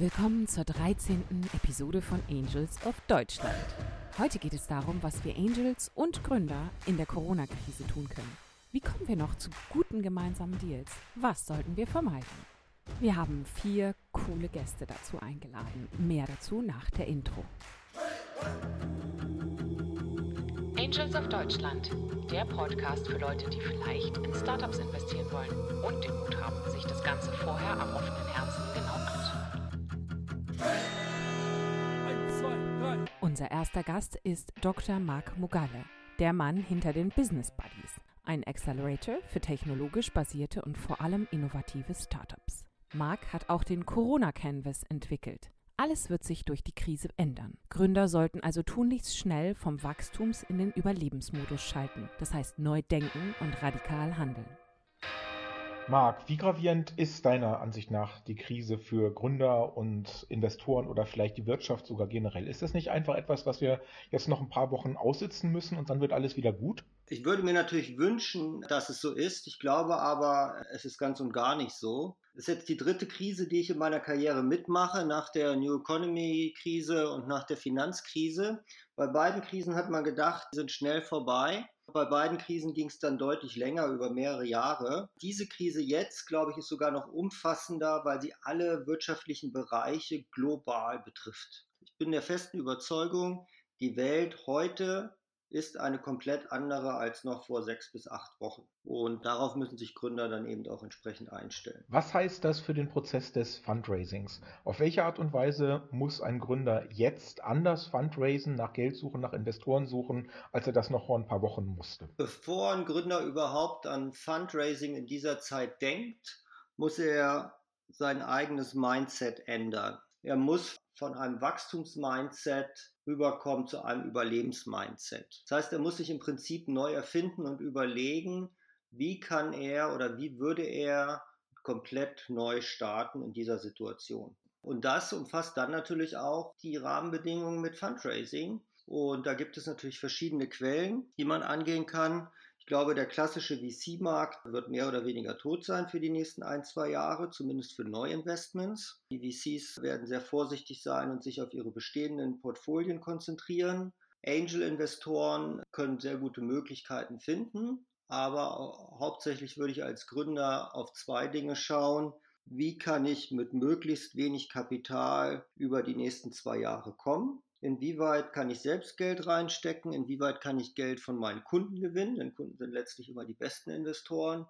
Willkommen zur 13. Episode von Angels of Deutschland. Heute geht es darum, was wir Angels und Gründer in der Corona-Krise tun können. Wie kommen wir noch zu guten gemeinsamen Deals? Was sollten wir vermeiden? Wir haben vier coole Gäste dazu eingeladen. Mehr dazu nach der Intro. Angels of Deutschland, der Podcast für Leute, die vielleicht in Startups investieren wollen und den Mut haben, sich das Ganze vorher am offenen Herzen Unser erster Gast ist Dr. Marc Mugalle, der Mann hinter den Business Buddies, ein Accelerator für technologisch basierte und vor allem innovative Startups. Marc hat auch den Corona Canvas entwickelt. Alles wird sich durch die Krise ändern. Gründer sollten also tunlichst schnell vom Wachstums in den Überlebensmodus schalten, das heißt neu denken und radikal handeln. Marc, wie gravierend ist deiner Ansicht nach die Krise für Gründer und Investoren oder vielleicht die Wirtschaft sogar generell? Ist das nicht einfach etwas, was wir jetzt noch ein paar Wochen aussitzen müssen und dann wird alles wieder gut? Ich würde mir natürlich wünschen, dass es so ist. Ich glaube aber, es ist ganz und gar nicht so. Es ist jetzt die dritte Krise, die ich in meiner Karriere mitmache, nach der New Economy Krise und nach der Finanzkrise. Bei beiden Krisen hat man gedacht, die sind schnell vorbei. Bei beiden Krisen ging es dann deutlich länger, über mehrere Jahre. Diese Krise jetzt, glaube ich, ist sogar noch umfassender, weil sie alle wirtschaftlichen Bereiche global betrifft. Ich bin der festen Überzeugung, die Welt heute ist eine komplett andere als noch vor sechs bis acht Wochen. Und darauf müssen sich Gründer dann eben auch entsprechend einstellen. Was heißt das für den Prozess des Fundraisings? Auf welche Art und Weise muss ein Gründer jetzt anders fundraisen, nach Geld suchen, nach Investoren suchen, als er das noch vor ein paar Wochen musste? Bevor ein Gründer überhaupt an Fundraising in dieser Zeit denkt, muss er sein eigenes Mindset ändern. Er muss von einem Wachstumsmindset rüberkommen zu einem Überlebensmindset. Das heißt, er muss sich im Prinzip neu erfinden und überlegen, wie kann er oder wie würde er komplett neu starten in dieser Situation. Und das umfasst dann natürlich auch die Rahmenbedingungen mit Fundraising. Und da gibt es natürlich verschiedene Quellen, die man angehen kann glaube, der klassische VC-Markt wird mehr oder weniger tot sein für die nächsten ein, zwei Jahre, zumindest für Neuinvestments. Die VCs werden sehr vorsichtig sein und sich auf ihre bestehenden Portfolien konzentrieren. Angel-Investoren können sehr gute Möglichkeiten finden, aber hauptsächlich würde ich als Gründer auf zwei Dinge schauen. Wie kann ich mit möglichst wenig Kapital über die nächsten zwei Jahre kommen? Inwieweit kann ich selbst Geld reinstecken? Inwieweit kann ich Geld von meinen Kunden gewinnen? Denn Kunden sind letztlich immer die besten Investoren.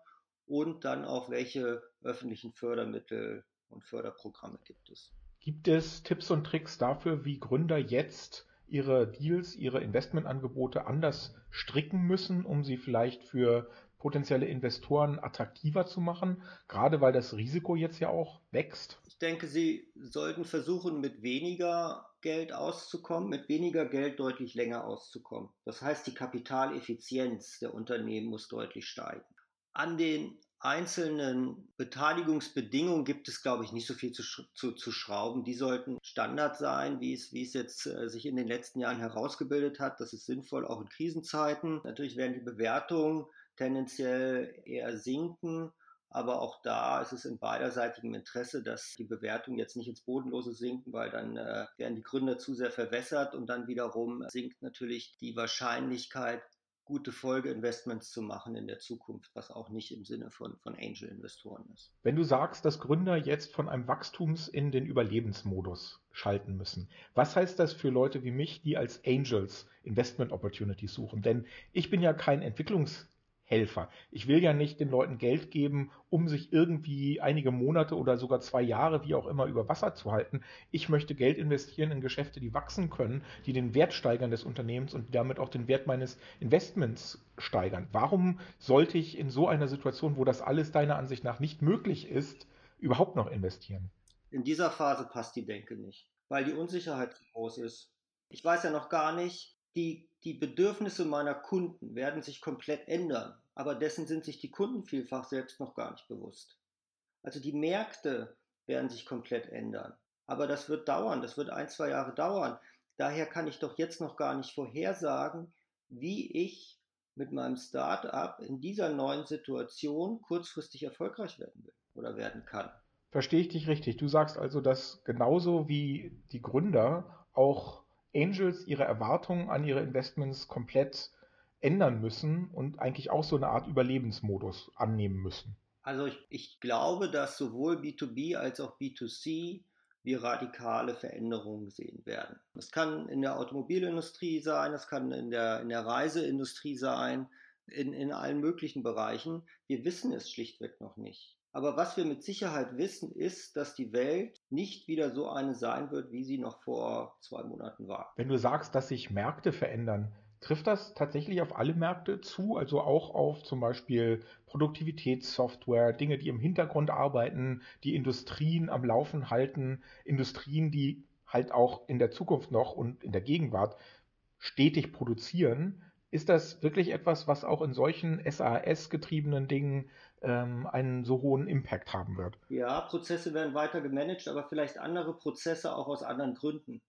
Und dann auch, welche öffentlichen Fördermittel und Förderprogramme gibt es? Gibt es Tipps und Tricks dafür, wie Gründer jetzt ihre Deals, ihre Investmentangebote anders stricken müssen, um sie vielleicht für potenzielle Investoren attraktiver zu machen, gerade weil das Risiko jetzt ja auch wächst? Ich denke, sie sollten versuchen, mit weniger Geld auszukommen, mit weniger Geld deutlich länger auszukommen. Das heißt, die Kapitaleffizienz der Unternehmen muss deutlich steigen. An den einzelnen Beteiligungsbedingungen gibt es, glaube ich, nicht so viel zu, zu, zu schrauben. Die sollten Standard sein, wie es, wie es jetzt äh, sich in den letzten Jahren herausgebildet hat. Das ist sinnvoll, auch in Krisenzeiten. Natürlich werden die Bewertungen tendenziell eher sinken. Aber auch da ist es in beiderseitigem Interesse, dass die Bewertungen jetzt nicht ins Bodenlose sinken, weil dann äh, werden die Gründer zu sehr verwässert und dann wiederum sinkt natürlich die Wahrscheinlichkeit, gute Folgeinvestments zu machen in der Zukunft, was auch nicht im Sinne von, von Angel-Investoren ist. Wenn du sagst, dass Gründer jetzt von einem Wachstums in den Überlebensmodus schalten müssen, was heißt das für Leute wie mich, die als Angels Investment Opportunities suchen? Denn ich bin ja kein Entwicklungs Helfer. Ich will ja nicht den Leuten Geld geben, um sich irgendwie einige Monate oder sogar zwei Jahre, wie auch immer, über Wasser zu halten. Ich möchte Geld investieren in Geschäfte, die wachsen können, die den Wert steigern des Unternehmens und damit auch den Wert meines Investments steigern. Warum sollte ich in so einer Situation, wo das alles deiner Ansicht nach nicht möglich ist, überhaupt noch investieren? In dieser Phase passt die Denke nicht, weil die Unsicherheit zu groß ist. Ich weiß ja noch gar nicht, die, die Bedürfnisse meiner Kunden werden sich komplett ändern, aber dessen sind sich die Kunden vielfach selbst noch gar nicht bewusst. Also die Märkte werden sich komplett ändern, aber das wird dauern, das wird ein, zwei Jahre dauern. Daher kann ich doch jetzt noch gar nicht vorhersagen, wie ich mit meinem Start-up in dieser neuen Situation kurzfristig erfolgreich werden will oder werden kann. Verstehe ich dich richtig? Du sagst also, dass genauso wie die Gründer auch Angels ihre Erwartungen an ihre Investments komplett ändern müssen und eigentlich auch so eine Art Überlebensmodus annehmen müssen. Also ich, ich glaube, dass sowohl B2B als auch B2C wir radikale Veränderungen sehen werden. Das kann in der Automobilindustrie sein, das kann in der, in der Reiseindustrie sein, in, in allen möglichen Bereichen. Wir wissen es schlichtweg noch nicht. Aber was wir mit Sicherheit wissen, ist, dass die Welt nicht wieder so eine sein wird, wie sie noch vor zwei Monaten war. Wenn du sagst, dass sich Märkte verändern, trifft das tatsächlich auf alle Märkte zu, also auch auf zum Beispiel Produktivitätssoftware, Dinge, die im Hintergrund arbeiten, die Industrien am Laufen halten, Industrien, die halt auch in der Zukunft noch und in der Gegenwart stetig produzieren. Ist das wirklich etwas, was auch in solchen SAS-getriebenen Dingen ähm, einen so hohen Impact haben wird. Ja, Prozesse werden weiter gemanagt, aber vielleicht andere Prozesse auch aus anderen Gründen.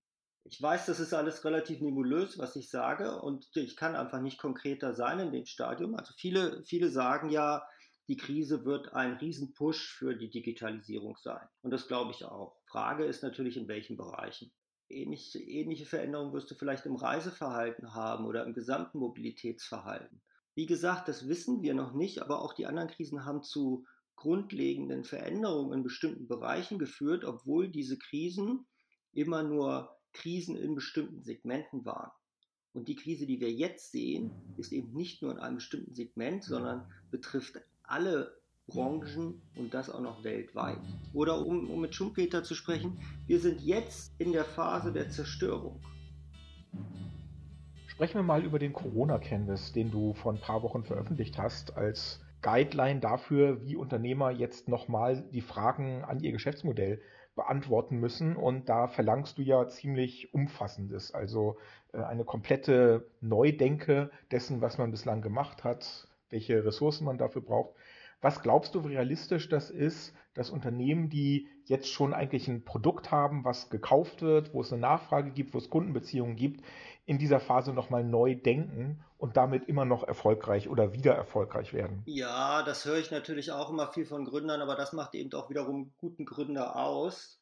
Ich weiß, das ist alles relativ nebulös, was ich sage, und ich kann einfach nicht konkreter sein in dem Stadium. Also viele, viele sagen ja, die Krise wird ein Riesenpush für die Digitalisierung sein. Und das glaube ich auch. Frage ist natürlich, in welchen Bereichen. Ähnliche, ähnliche Veränderungen wirst du vielleicht im Reiseverhalten haben oder im gesamten Mobilitätsverhalten. Wie gesagt, das wissen wir noch nicht, aber auch die anderen Krisen haben zu grundlegenden Veränderungen in bestimmten Bereichen geführt, obwohl diese Krisen immer nur Krisen in bestimmten Segmenten waren. Und die Krise, die wir jetzt sehen, ist eben nicht nur in einem bestimmten Segment, sondern betrifft alle Branchen und das auch noch weltweit. Oder um, um mit Schumpeter zu sprechen, wir sind jetzt in der Phase der Zerstörung. Sprechen wir mal über den Corona-Canvas, den du vor ein paar Wochen veröffentlicht hast, als Guideline dafür, wie Unternehmer jetzt nochmal die Fragen an ihr Geschäftsmodell beantworten müssen. Und da verlangst du ja ziemlich Umfassendes, also äh, eine komplette Neudenke dessen, was man bislang gemacht hat, welche Ressourcen man dafür braucht. Was glaubst du, wie realistisch das ist, dass Unternehmen, die jetzt schon eigentlich ein Produkt haben, was gekauft wird, wo es eine Nachfrage gibt, wo es Kundenbeziehungen gibt, in dieser Phase nochmal neu denken und damit immer noch erfolgreich oder wieder erfolgreich werden? Ja, das höre ich natürlich auch immer viel von Gründern, aber das macht eben auch wiederum guten Gründer aus,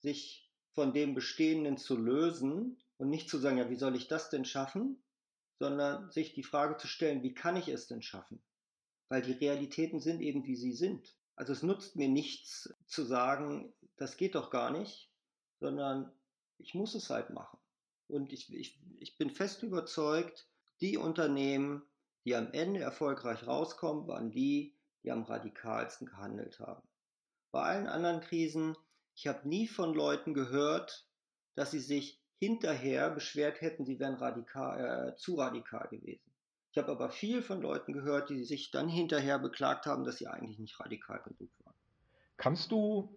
sich von dem Bestehenden zu lösen und nicht zu sagen, ja, wie soll ich das denn schaffen, sondern sich die Frage zu stellen, wie kann ich es denn schaffen? Weil die Realitäten sind eben, wie sie sind. Also es nutzt mir nichts zu sagen, das geht doch gar nicht, sondern ich muss es halt machen. Und ich, ich, ich bin fest überzeugt, die Unternehmen, die am Ende erfolgreich rauskommen, waren die, die am radikalsten gehandelt haben. Bei allen anderen Krisen, ich habe nie von Leuten gehört, dass sie sich hinterher beschwert hätten, sie wären radikal, äh, zu radikal gewesen. Ich habe aber viel von Leuten gehört, die sich dann hinterher beklagt haben, dass sie eigentlich nicht radikal genug waren. Kannst du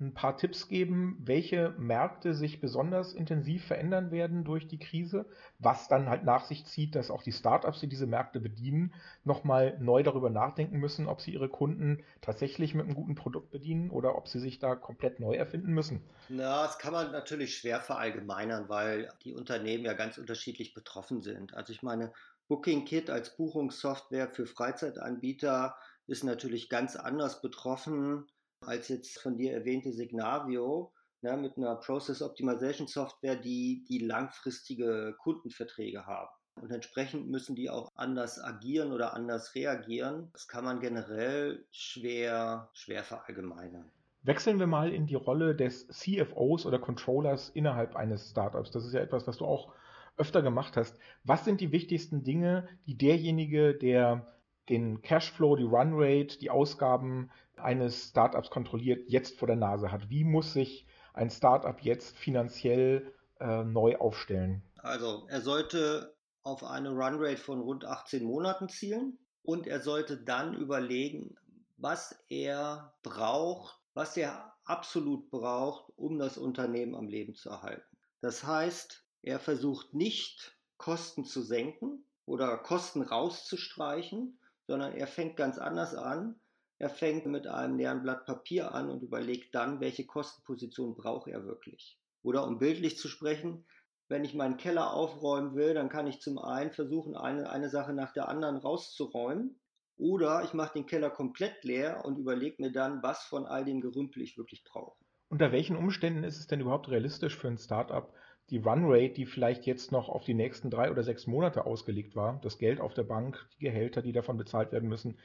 ein paar Tipps geben, welche Märkte sich besonders intensiv verändern werden durch die Krise, was dann halt nach sich zieht, dass auch die Startups, die diese Märkte bedienen, nochmal neu darüber nachdenken müssen, ob sie ihre Kunden tatsächlich mit einem guten Produkt bedienen oder ob sie sich da komplett neu erfinden müssen. Na, das kann man natürlich schwer verallgemeinern, weil die Unternehmen ja ganz unterschiedlich betroffen sind. Also ich meine, Booking Kit als Buchungssoftware für Freizeitanbieter ist natürlich ganz anders betroffen als jetzt von dir erwähnte Signavio ne, mit einer Process Optimization Software, die, die langfristige Kundenverträge haben. Und entsprechend müssen die auch anders agieren oder anders reagieren. Das kann man generell schwer, schwer verallgemeinern. Wechseln wir mal in die Rolle des CFOs oder Controllers innerhalb eines Startups. Das ist ja etwas, was du auch öfter gemacht hast. Was sind die wichtigsten Dinge, die derjenige, der den Cashflow, die Runrate, die Ausgaben eines Startups kontrolliert, jetzt vor der Nase hat? Wie muss sich ein Startup jetzt finanziell äh, neu aufstellen? Also er sollte auf eine Runrate von rund 18 Monaten zielen und er sollte dann überlegen, was er braucht, was er absolut braucht, um das Unternehmen am Leben zu erhalten. Das heißt, er versucht nicht, Kosten zu senken oder Kosten rauszustreichen, sondern er fängt ganz anders an. Er fängt mit einem leeren Blatt Papier an und überlegt dann, welche Kostenposition braucht er wirklich. Oder um bildlich zu sprechen, wenn ich meinen Keller aufräumen will, dann kann ich zum einen versuchen, eine, eine Sache nach der anderen rauszuräumen. Oder ich mache den Keller komplett leer und überlege mir dann, was von all dem Gerümpel ich wirklich brauche. Unter welchen Umständen ist es denn überhaupt realistisch für ein Startup, die Runrate, die vielleicht jetzt noch auf die nächsten drei oder sechs Monate ausgelegt war, das Geld auf der Bank, die Gehälter, die davon bezahlt werden müssen,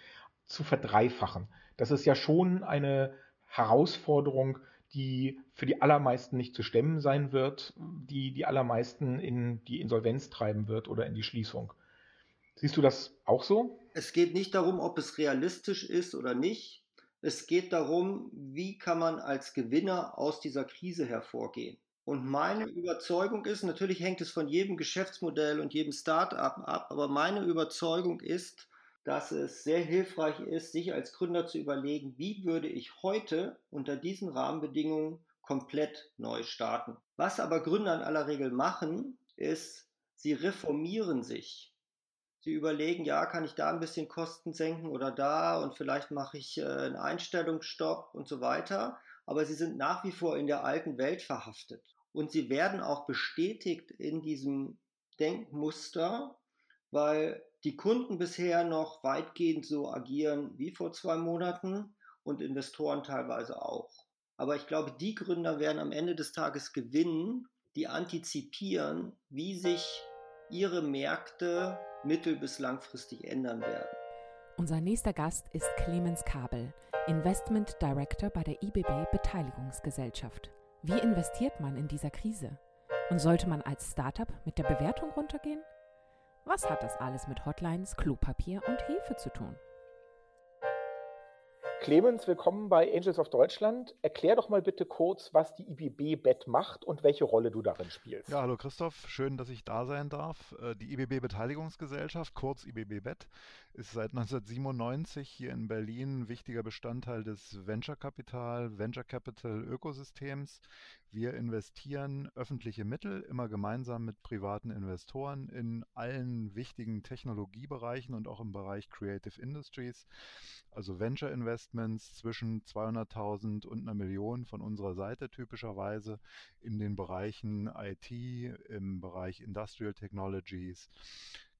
zu verdreifachen? Das ist ja schon eine Herausforderung, die für die allermeisten nicht zu stemmen sein wird, die die allermeisten in die Insolvenz treiben wird oder in die Schließung. Siehst du das auch so? Es geht nicht darum, ob es realistisch ist oder nicht. Es geht darum, wie kann man als Gewinner aus dieser Krise hervorgehen. Und meine Überzeugung ist, natürlich hängt es von jedem Geschäftsmodell und jedem Start-up ab, aber meine Überzeugung ist, dass es sehr hilfreich ist, sich als Gründer zu überlegen, wie würde ich heute unter diesen Rahmenbedingungen komplett neu starten. Was aber Gründer in aller Regel machen, ist, sie reformieren sich. Sie überlegen, ja, kann ich da ein bisschen Kosten senken oder da und vielleicht mache ich äh, einen Einstellungsstopp und so weiter. Aber sie sind nach wie vor in der alten Welt verhaftet. Und sie werden auch bestätigt in diesem Denkmuster, weil die Kunden bisher noch weitgehend so agieren wie vor zwei Monaten und Investoren teilweise auch. Aber ich glaube, die Gründer werden am Ende des Tages gewinnen, die antizipieren, wie sich ihre Märkte mittel- bis langfristig ändern werden. Unser nächster Gast ist Clemens Kabel, Investment Director bei der IBB Beteiligungsgesellschaft. Wie investiert man in dieser Krise? Und sollte man als Startup mit der Bewertung runtergehen? Was hat das alles mit Hotlines, Klopapier und Hefe zu tun? Clemens, willkommen bei Angels of Deutschland. Erklär doch mal bitte kurz, was die IBB Bet macht und welche Rolle du darin spielst. Ja, hallo Christoph, schön, dass ich da sein darf. Äh, die IBB Beteiligungsgesellschaft, kurz IBB Bet, ist seit 1997 hier in Berlin ein wichtiger Bestandteil des Venture Capital, Venture Capital Ökosystems. Wir investieren öffentliche Mittel immer gemeinsam mit privaten Investoren in allen wichtigen Technologiebereichen und auch im Bereich Creative Industries also Venture Investments zwischen 200.000 und einer Million von unserer Seite typischerweise in den Bereichen IT, im Bereich Industrial Technologies,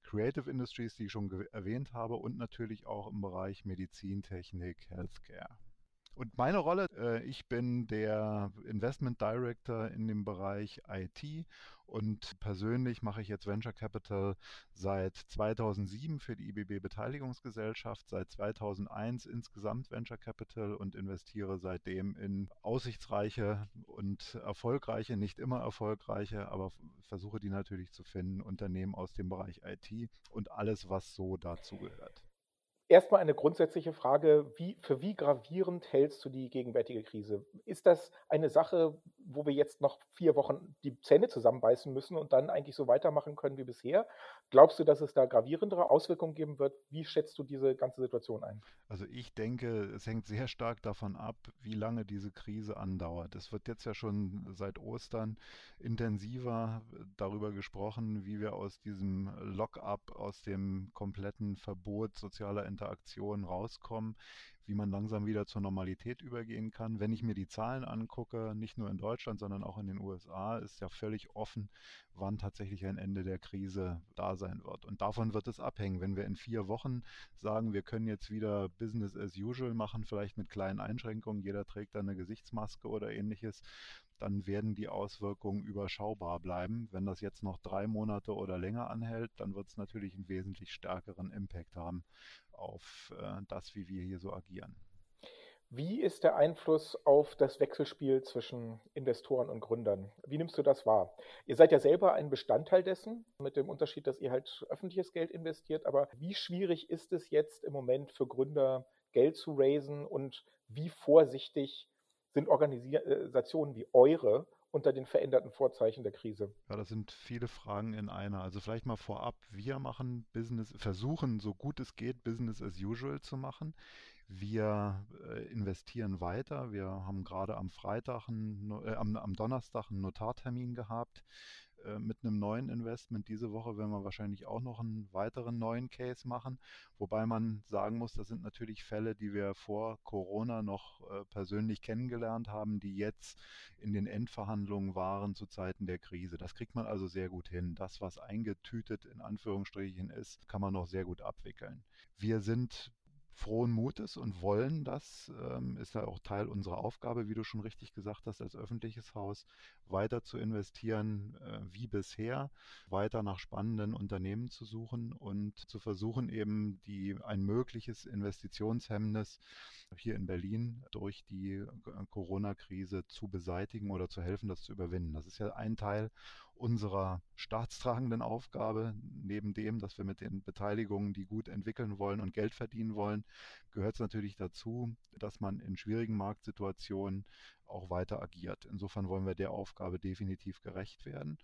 Creative Industries, die ich schon erwähnt habe, und natürlich auch im Bereich Medizintechnik, Healthcare. Und meine Rolle, äh, ich bin der Investment Director in dem Bereich IT und persönlich mache ich jetzt Venture Capital seit 2007 für die IBB Beteiligungsgesellschaft, seit 2001 insgesamt Venture Capital und investiere seitdem in aussichtsreiche und erfolgreiche, nicht immer erfolgreiche, aber versuche die natürlich zu finden, Unternehmen aus dem Bereich IT und alles, was so dazu gehört. Erstmal eine grundsätzliche Frage, wie, für wie gravierend hältst du die gegenwärtige Krise? Ist das eine Sache, wo wir jetzt noch vier Wochen die Zähne zusammenbeißen müssen und dann eigentlich so weitermachen können wie bisher? Glaubst du, dass es da gravierendere Auswirkungen geben wird? Wie schätzt du diese ganze Situation ein? Also ich denke, es hängt sehr stark davon ab, wie lange diese Krise andauert. Es wird jetzt ja schon seit Ostern intensiver darüber gesprochen, wie wir aus diesem Lock-up, aus dem kompletten Verbot sozialer Interaktion rauskommen, wie man langsam wieder zur Normalität übergehen kann. Wenn ich mir die Zahlen angucke, nicht nur in Deutschland, sondern auch in den USA, ist ja völlig offen, wann tatsächlich ein Ende der Krise da sein wird. Und davon wird es abhängen. Wenn wir in vier Wochen sagen, wir können jetzt wieder Business as usual machen, vielleicht mit kleinen Einschränkungen, jeder trägt dann eine Gesichtsmaske oder ähnliches, dann werden die Auswirkungen überschaubar bleiben. Wenn das jetzt noch drei Monate oder länger anhält, dann wird es natürlich einen wesentlich stärkeren Impact haben auf äh, das, wie wir hier so agieren. Wie ist der Einfluss auf das Wechselspiel zwischen Investoren und Gründern? Wie nimmst du das wahr? Ihr seid ja selber ein Bestandteil dessen, mit dem Unterschied, dass ihr halt öffentliches Geld investiert. Aber wie schwierig ist es jetzt im Moment für Gründer, Geld zu raisen und wie vorsichtig sind Organisationen wie eure unter den veränderten Vorzeichen der Krise? Ja, das sind viele Fragen in einer. Also vielleicht mal vorab, wir machen Business, versuchen so gut es geht, Business as usual zu machen. Wir äh, investieren weiter. Wir haben gerade am Freitag, einen, äh, am, am Donnerstag einen Notartermin gehabt äh, mit einem neuen Investment. Diese Woche werden wir wahrscheinlich auch noch einen weiteren neuen Case machen, wobei man sagen muss, das sind natürlich Fälle, die wir vor Corona noch äh, persönlich kennengelernt haben, die jetzt in den Endverhandlungen waren zu Zeiten der Krise. Das kriegt man also sehr gut hin. Das, was eingetütet in Anführungsstrichen ist, kann man noch sehr gut abwickeln. Wir sind frohen Mutes und wollen das, ähm, ist ja auch Teil unserer Aufgabe, wie du schon richtig gesagt hast, als öffentliches Haus weiter zu investieren äh, wie bisher, weiter nach spannenden Unternehmen zu suchen und zu versuchen eben die ein mögliches Investitionshemmnis hier in Berlin durch die äh, Corona-Krise zu beseitigen oder zu helfen, das zu überwinden. Das ist ja ein Teil unserer staatstragenden Aufgabe, neben dem, dass wir mit den Beteiligungen, die gut entwickeln wollen und Geld verdienen wollen, gehört es natürlich dazu, dass man in schwierigen Marktsituationen auch weiter agiert. Insofern wollen wir der Aufgabe definitiv gerecht werden.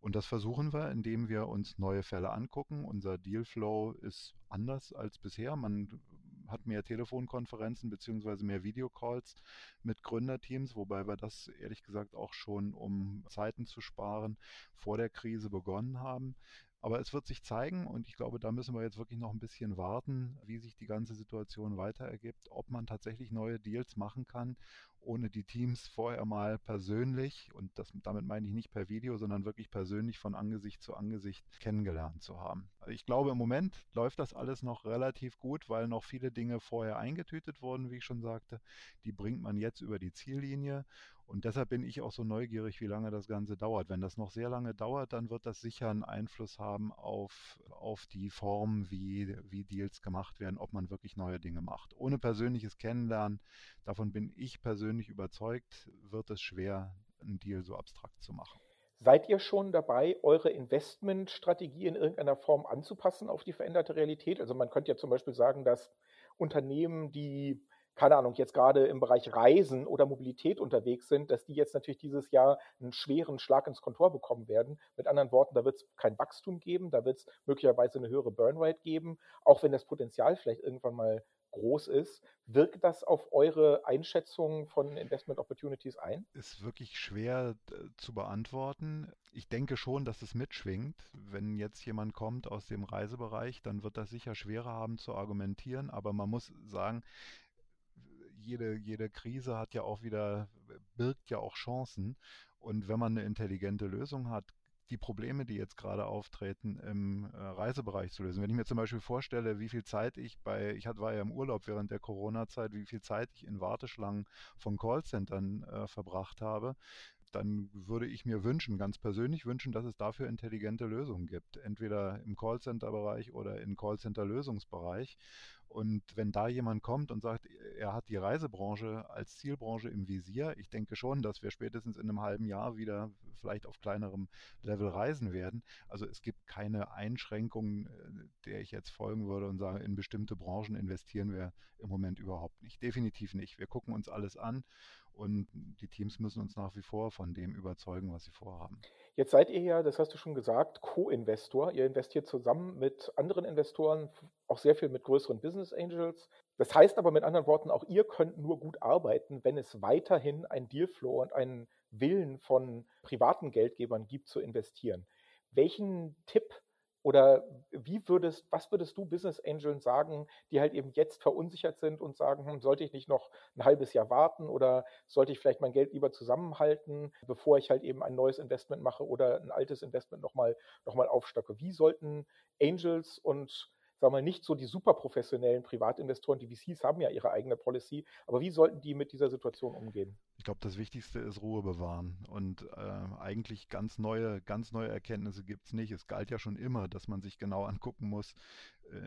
Und das versuchen wir, indem wir uns neue Fälle angucken. Unser Dealflow ist anders als bisher. Man hat mehr Telefonkonferenzen beziehungsweise mehr Videocalls mit Gründerteams, wobei wir das ehrlich gesagt auch schon, um Zeiten zu sparen, vor der Krise begonnen haben. Aber es wird sich zeigen und ich glaube, da müssen wir jetzt wirklich noch ein bisschen warten, wie sich die ganze Situation weiter ergibt, ob man tatsächlich neue Deals machen kann ohne die Teams vorher mal persönlich, und das, damit meine ich nicht per Video, sondern wirklich persönlich von Angesicht zu Angesicht kennengelernt zu haben. Ich glaube, im Moment läuft das alles noch relativ gut, weil noch viele Dinge vorher eingetütet wurden, wie ich schon sagte. Die bringt man jetzt über die Ziellinie und deshalb bin ich auch so neugierig, wie lange das Ganze dauert. Wenn das noch sehr lange dauert, dann wird das sicher einen Einfluss haben auf, auf die Form, wie, wie Deals gemacht werden, ob man wirklich neue Dinge macht. Ohne persönliches Kennenlernen, davon bin ich persönlich überzeugt, wird es schwer, einen Deal so abstrakt zu machen. Seid ihr schon dabei, eure Investmentstrategie in irgendeiner Form anzupassen auf die veränderte Realität? Also man könnte ja zum Beispiel sagen, dass Unternehmen, die keine Ahnung, jetzt gerade im Bereich Reisen oder Mobilität unterwegs sind, dass die jetzt natürlich dieses Jahr einen schweren Schlag ins Kontor bekommen werden. Mit anderen Worten, da wird es kein Wachstum geben, da wird es möglicherweise eine höhere Burnrate geben, auch wenn das Potenzial vielleicht irgendwann mal groß ist. Wirkt das auf eure Einschätzung von Investment Opportunities ein? Ist wirklich schwer zu beantworten. Ich denke schon, dass es mitschwingt. Wenn jetzt jemand kommt aus dem Reisebereich, dann wird das sicher schwerer haben zu argumentieren. Aber man muss sagen, jede, jede Krise hat ja auch wieder, birgt ja auch Chancen. Und wenn man eine intelligente Lösung hat, die Probleme, die jetzt gerade auftreten, im äh, Reisebereich zu lösen. Wenn ich mir zum Beispiel vorstelle, wie viel Zeit ich bei, ich war ja im Urlaub während der Corona-Zeit, wie viel Zeit ich in Warteschlangen von Callcentern äh, verbracht habe, dann würde ich mir wünschen, ganz persönlich wünschen, dass es dafür intelligente Lösungen gibt. Entweder im Callcenter-Bereich oder im Callcenter-Lösungsbereich. Und wenn da jemand kommt und sagt, er hat die Reisebranche als Zielbranche im Visier, ich denke schon, dass wir spätestens in einem halben Jahr wieder vielleicht auf kleinerem Level reisen werden. Also es gibt keine Einschränkungen, äh, der ich jetzt folgen würde und sage, in bestimmte Branchen investieren wir im Moment überhaupt nicht. Definitiv nicht. Wir gucken uns alles an und die Teams müssen uns nach wie vor von dem überzeugen, was sie vorhaben. Jetzt seid ihr ja, das hast du schon gesagt, Co-Investor. Ihr investiert zusammen mit anderen Investoren, auch sehr viel mit größeren Business Angels. Das heißt aber mit anderen Worten, auch ihr könnt nur gut arbeiten, wenn es weiterhin ein Dealflow und einen Willen von privaten Geldgebern gibt zu investieren. Welchen Tipp oder wie würdest, was würdest du Business Angeln sagen, die halt eben jetzt verunsichert sind und sagen, hm, sollte ich nicht noch ein halbes Jahr warten oder sollte ich vielleicht mein Geld lieber zusammenhalten, bevor ich halt eben ein neues Investment mache oder ein altes Investment nochmal noch mal aufstocke? Wie sollten Angels und sagen wir mal, nicht so die super professionellen Privatinvestoren, die VCs haben ja ihre eigene Policy, aber wie sollten die mit dieser Situation umgehen? Ich glaube, das Wichtigste ist Ruhe bewahren und äh, eigentlich ganz neue, ganz neue Erkenntnisse gibt es nicht. Es galt ja schon immer, dass man sich genau angucken muss,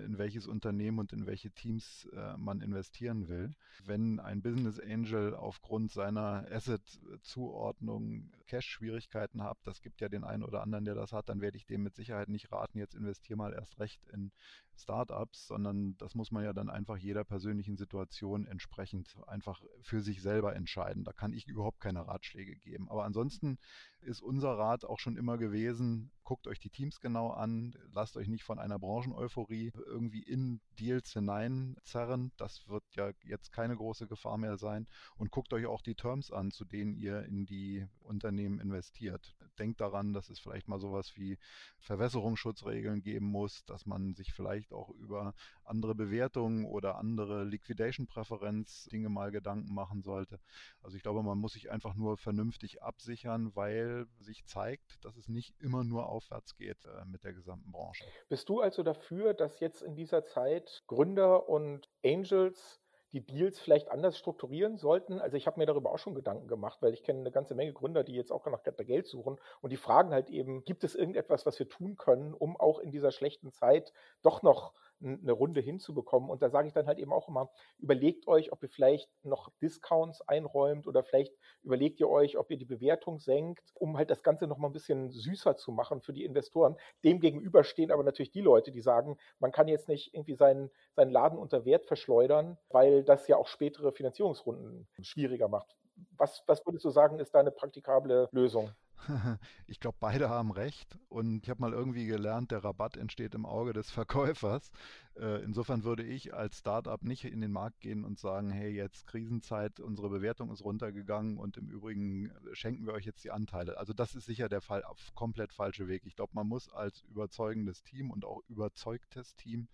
in welches Unternehmen und in welche Teams äh, man investieren will. Wenn ein Business Angel aufgrund seiner Asset-Zuordnung Cash-Schwierigkeiten hat, das gibt ja den einen oder anderen, der das hat, dann werde ich dem mit Sicherheit nicht raten, jetzt investiere mal erst recht in Startups, sondern das muss man ja dann einfach jeder persönlichen Situation entsprechend einfach für sich selber entscheiden. Da kann ich überhaupt keine Ratschläge geben. Aber ansonsten ist unser Rat auch schon immer gewesen, guckt euch die Teams genau an, lasst euch nicht von einer Brancheneuphorie irgendwie in Deals hineinzerren. Das wird ja jetzt keine große Gefahr mehr sein. Und guckt euch auch die Terms an, zu denen ihr in die Unternehmen investiert. Denkt daran, dass es vielleicht mal sowas wie Verwässerungsschutzregeln geben muss, dass man sich vielleicht auch über andere Bewertungen oder andere Liquidation-Präferenz Dinge mal Gedanken machen sollte. Also ich glaube, man muss sich einfach nur vernünftig absichern, weil sich zeigt, dass es nicht immer nur aufwärts geht äh, mit der gesamten Branche. Bist du also dafür, dass jetzt in dieser Zeit Gründer und Angels die Deals vielleicht anders strukturieren sollten. Also ich habe mir darüber auch schon Gedanken gemacht, weil ich kenne eine ganze Menge Gründer, die jetzt auch nach Geld suchen und die fragen halt eben, gibt es irgendetwas, was wir tun können, um auch in dieser schlechten Zeit doch noch eine Runde hinzubekommen. Und da sage ich dann halt eben auch immer, überlegt euch, ob ihr vielleicht noch Discounts einräumt oder vielleicht überlegt ihr euch, ob ihr die Bewertung senkt, um halt das Ganze noch mal ein bisschen süßer zu machen für die Investoren. Dem gegenüber stehen aber natürlich die Leute, die sagen, man kann jetzt nicht irgendwie seinen, seinen Laden unter Wert verschleudern, weil das ja auch spätere Finanzierungsrunden schwieriger macht. Was, was würdest du sagen, ist da eine praktikable Lösung? Ich glaube, beide haben recht. Und ich habe mal irgendwie gelernt, der Rabatt entsteht im Auge des Verkäufers. Äh, insofern würde ich als Startup nicht in den Markt gehen und sagen, hey, jetzt Krisenzeit, unsere Bewertung ist runtergegangen und im Übrigen schenken wir euch jetzt die Anteile. Also das ist sicher der Fall, komplett falsche Weg. Ich glaube, man muss als überzeugendes Team und auch überzeugtes Team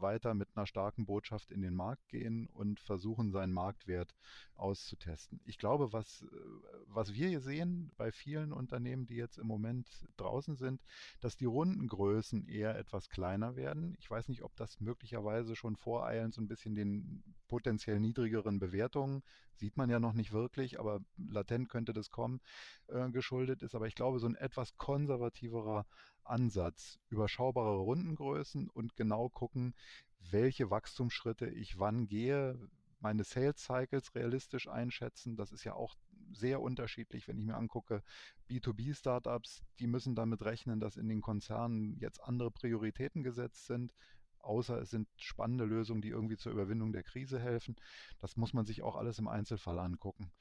weiter mit einer starken Botschaft in den Markt gehen und versuchen, seinen Marktwert auszutesten. Ich glaube, was, äh, was wir hier sehen bei vielen Unternehmen, die jetzt im Moment draußen sind, dass die Rundengrößen eher etwas kleiner werden. Ich weiß nicht, ob das möglicherweise schon voreilend so ein bisschen den potenziell niedrigeren Bewertungen, sieht man ja noch nicht wirklich, aber latent könnte das kommen, äh, geschuldet ist. Aber ich glaube, so ein etwas konservativerer Ansatz, überschaubare Rundengrößen und genau gucken, welche Wachstumsschritte ich wann gehe, meine Sales Cycles realistisch einschätzen. Das ist ja auch sehr unterschiedlich, wenn ich mir angucke, B2B-Startups, die müssen damit rechnen, dass in den Konzernen jetzt andere Prioritäten gesetzt sind außer es sind spannende Lösungen, die irgendwie zur Überwindung der Krise helfen. Das muss man sich auch alles im Einzelfall angucken.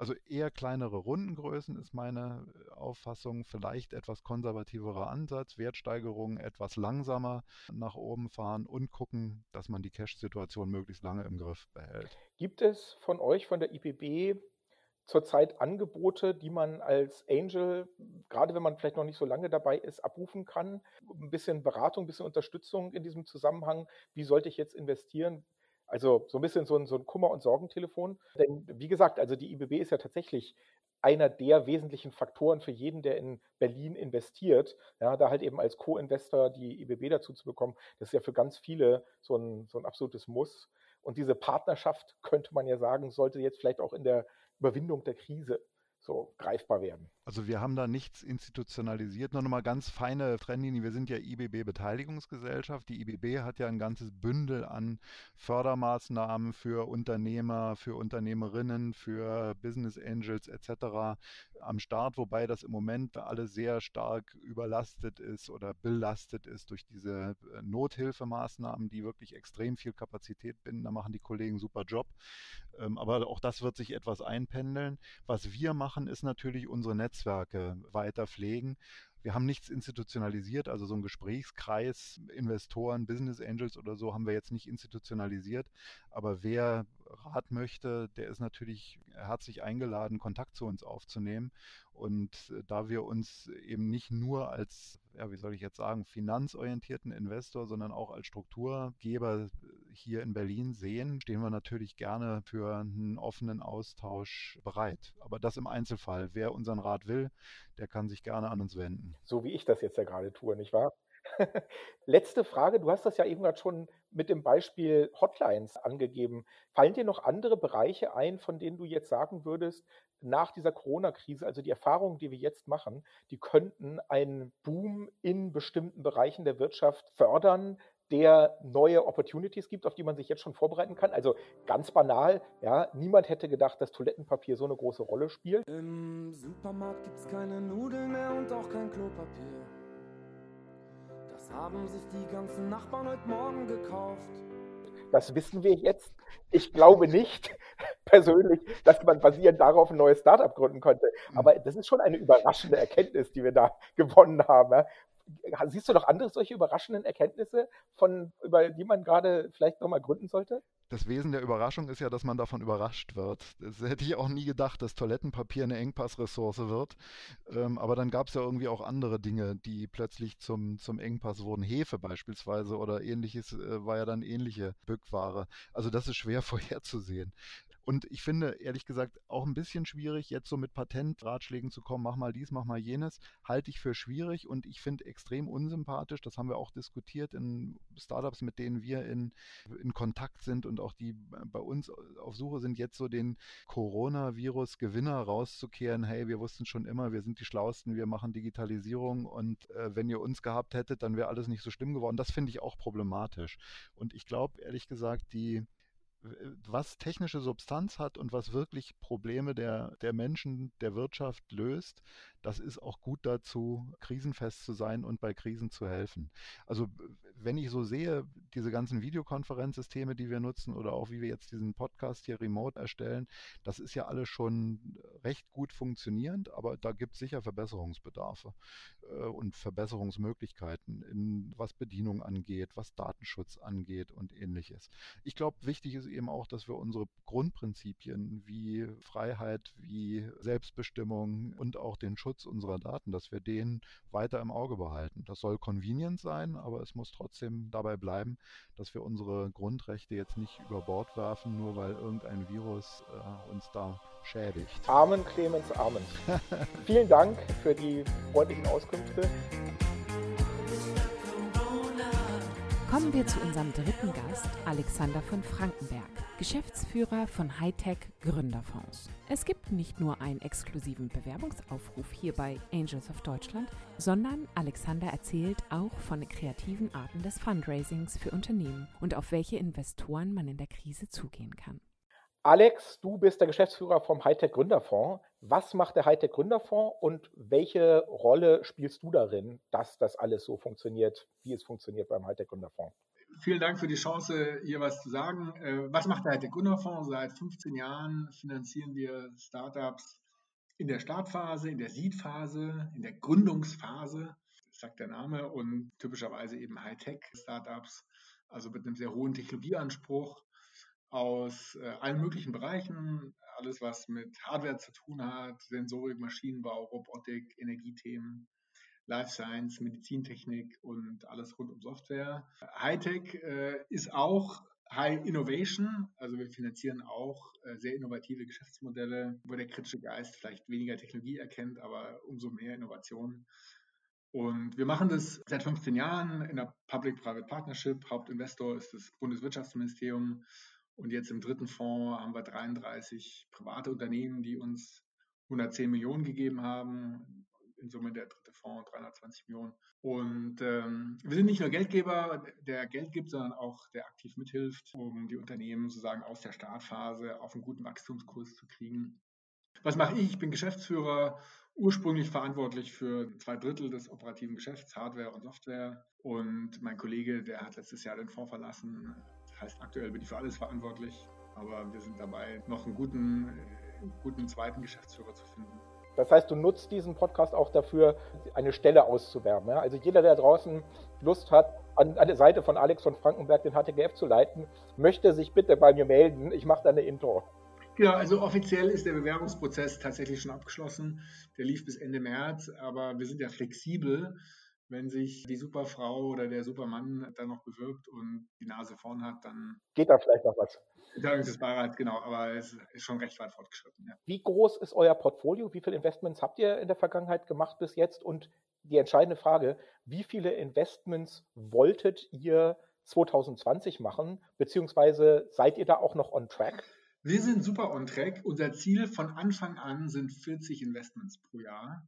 Also eher kleinere Rundengrößen ist meine äh, Auffassung, vielleicht etwas konservativerer Ansatz, Wertsteigerungen etwas langsamer nach oben fahren und gucken, dass man die Cash-Situation möglichst lange im Griff behält. Gibt es von euch, von der IPB, zurzeit Angebote, die man als Angel, gerade wenn man vielleicht noch nicht so lange dabei ist, abrufen kann? Ein bisschen Beratung, ein bisschen Unterstützung in diesem Zusammenhang. Wie sollte ich jetzt investieren? Also so ein bisschen so ein, so ein Kummer- und Sorgentelefon. Denn wie gesagt, also die IBB ist ja tatsächlich einer der wesentlichen Faktoren für jeden, der in Berlin investiert. Ja, da halt eben als Co-Investor die IBB dazu zu bekommen, das ist ja für ganz viele so ein, so ein absolutes Muss. Und diese Partnerschaft, könnte man ja sagen, sollte jetzt vielleicht auch in der Überwindung der Krise so greifbar werden. Also wir haben da nichts institutionalisiert, nur nochmal ganz feine Trennlinie. Wir sind ja IBB Beteiligungsgesellschaft. Die IBB hat ja ein ganzes Bündel an Fördermaßnahmen für Unternehmer, für Unternehmerinnen, für Business Angels etc. am Start, wobei das im Moment alles sehr stark überlastet ist oder belastet ist durch diese äh, Nothilfemaßnahmen, die wirklich extrem viel Kapazität binden. Da machen die Kollegen super Job. Ähm, aber auch das wird sich etwas einpendeln. Was wir machen, ist natürlich unsere Netzwerke weiter pflegen. Wir haben nichts institutionalisiert, also so ein Gesprächskreis, Investoren, Business Angels oder so haben wir jetzt nicht institutionalisiert. Aber wer Rat möchte, der ist natürlich herzlich eingeladen, Kontakt zu uns aufzunehmen. Und äh, da wir uns eben nicht nur als, ja, wie soll ich jetzt sagen, finanzorientierten Investor, sondern auch als Strukturgeber hier in Berlin sehen, stehen wir natürlich gerne für einen offenen Austausch bereit. Aber das im Einzelfall. Wer unseren Rat will, der kann sich gerne an uns wenden. So wie ich das jetzt ja gerade tue, nicht wahr? Letzte Frage, du hast das ja eben gerade schon mit dem Beispiel Hotlines angegeben. Fallen dir noch andere Bereiche ein, von denen du jetzt sagen würdest, nach dieser Corona-Krise, also die Erfahrungen, die wir jetzt machen, die könnten einen Boom in bestimmten Bereichen der Wirtschaft fördern, der neue Opportunities gibt, auf die man sich jetzt schon vorbereiten kann. Also ganz banal, ja, niemand hätte gedacht, dass Toilettenpapier so eine große Rolle spielt. Im Supermarkt gibt es keine Nudeln mehr und auch kein Klopapier. Das haben sich die ganzen Nachbarn heute Morgen gekauft. Das wissen wir jetzt. Ich glaube nicht persönlich, dass man basierend darauf ein neues Startup gründen könnte. Mhm. Aber das ist schon eine überraschende Erkenntnis, die wir da gewonnen haben siehst du noch andere solche überraschenden Erkenntnisse, von, über die man gerade vielleicht nochmal gründen sollte? Das Wesen der Überraschung ist ja, dass man davon überrascht wird. Das hätte ich auch nie gedacht, dass Toilettenpapier eine Engpassressource wird. Ähm, aber dann gab es ja irgendwie auch andere Dinge, die plötzlich zum, zum Engpass wurden. Hefe beispielsweise oder ähnliches äh, war ja dann ähnliche Bückware. Also das ist schwer vorherzusehen. Und ich finde, ehrlich gesagt, auch ein bisschen schwierig, jetzt so mit Patentratschlägen zu kommen, mach mal dies, mach mal jenes, halte ich für schwierig und ich finde extrem unsympathisch, das haben wir auch diskutiert in Startups, mit denen wir in, in Kontakt sind und auch die bei uns auf Suche sind, jetzt so den Coronavirus-Gewinner rauszukehren, hey, wir wussten schon immer, wir sind die Schlausten, wir machen Digitalisierung und äh, wenn ihr uns gehabt hättet, dann wäre alles nicht so schlimm geworden. Das finde ich auch problematisch. Und ich glaube, ehrlich gesagt, die was technische Substanz hat und was wirklich Probleme der, der Menschen, der Wirtschaft löst, das ist auch gut dazu, krisenfest zu sein und bei Krisen zu helfen. Also wenn ich so sehe, diese ganzen Videokonferenzsysteme, die wir nutzen oder auch wie wir jetzt diesen Podcast hier remote erstellen, das ist ja alles schon recht gut funktionierend, aber da gibt es sicher Verbesserungsbedarfe äh, und Verbesserungsmöglichkeiten, in, was Bedienung angeht, was Datenschutz angeht und ähnliches. Ich glaube, wichtig ist eben auch, dass wir unsere Grundprinzipien wie Freiheit, wie Selbstbestimmung und auch den Schutz unserer Daten, dass wir den weiter im Auge behalten. Das soll convenient sein, aber es muss trotzdem dabei bleiben, dass wir unsere Grundrechte jetzt nicht über Bord werfen, nur weil irgendein Virus äh, uns da schädigt. Amen, Clemens, Amen. Vielen Dank für die freundlichen Auskünfte. Kommen wir zu unserem dritten Gast, Alexander von Frankenberg, Geschäftsführer von Hightech Gründerfonds. Es gibt nicht nur einen exklusiven Bewerbungsaufruf hier bei Angels of Deutschland, sondern Alexander erzählt auch von kreativen Arten des Fundraisings für Unternehmen und auf welche Investoren man in der Krise zugehen kann. Alex, du bist der Geschäftsführer vom Hightech Gründerfonds. Was macht der Hightech Gründerfonds und welche Rolle spielst du darin, dass das alles so funktioniert, wie es funktioniert beim Hightech Gründerfonds? Vielen Dank für die Chance, hier was zu sagen. Äh, was macht der Hightech Gründerfonds? Seit 15 Jahren finanzieren wir Startups in der Startphase, in der Seedphase, in der Gründungsphase, das sagt der Name, und typischerweise eben Hightech-Startups, also mit einem sehr hohen Technologieanspruch aus äh, allen möglichen Bereichen, alles was mit Hardware zu tun hat, Sensorik, Maschinenbau, Robotik, Energiethemen, Life Science, Medizintechnik und alles rund um Software. Hightech äh, ist auch High Innovation, also wir finanzieren auch äh, sehr innovative Geschäftsmodelle, wo der kritische Geist vielleicht weniger Technologie erkennt, aber umso mehr Innovation. Und wir machen das seit 15 Jahren in der Public-Private Partnership. Hauptinvestor ist das Bundeswirtschaftsministerium und jetzt im dritten Fonds haben wir 33 private Unternehmen, die uns 110 Millionen gegeben haben. In Summe der dritte Fonds 320 Millionen. Und ähm, wir sind nicht nur Geldgeber, der Geld gibt, sondern auch der aktiv mithilft, um die Unternehmen sozusagen aus der Startphase auf einen guten Wachstumskurs zu kriegen. Was mache ich? Ich bin Geschäftsführer, ursprünglich verantwortlich für zwei Drittel des operativen Geschäfts, Hardware und Software. Und mein Kollege, der hat letztes Jahr den Fonds verlassen, heißt, aktuell bin ich für alles verantwortlich, aber wir sind dabei, noch einen guten, äh, guten zweiten Geschäftsführer zu finden. Das heißt, du nutzt diesen Podcast auch dafür, eine Stelle auszuwerben. Ja? Also jeder, der draußen Lust hat, an, an der Seite von Alex von Frankenberg den HTGF zu leiten, möchte sich bitte bei mir melden. Ich mache da eine Intro. Genau, also offiziell ist der Bewerbungsprozess tatsächlich schon abgeschlossen. Der lief bis Ende März, aber wir sind ja flexibel wenn sich die Superfrau oder der Supermann dann noch bewirbt und die Nase vorn hat, dann geht da vielleicht noch was. Entscheidungsbare genau, aber es ist schon recht weit fortgeschritten. Ja. Wie groß ist euer Portfolio? Wie viele Investments habt ihr in der Vergangenheit gemacht bis jetzt? Und die entscheidende Frage, wie viele Investments wolltet ihr 2020 machen? Beziehungsweise seid ihr da auch noch on track? Wir sind super on track. Unser Ziel von Anfang an sind 40 Investments pro Jahr.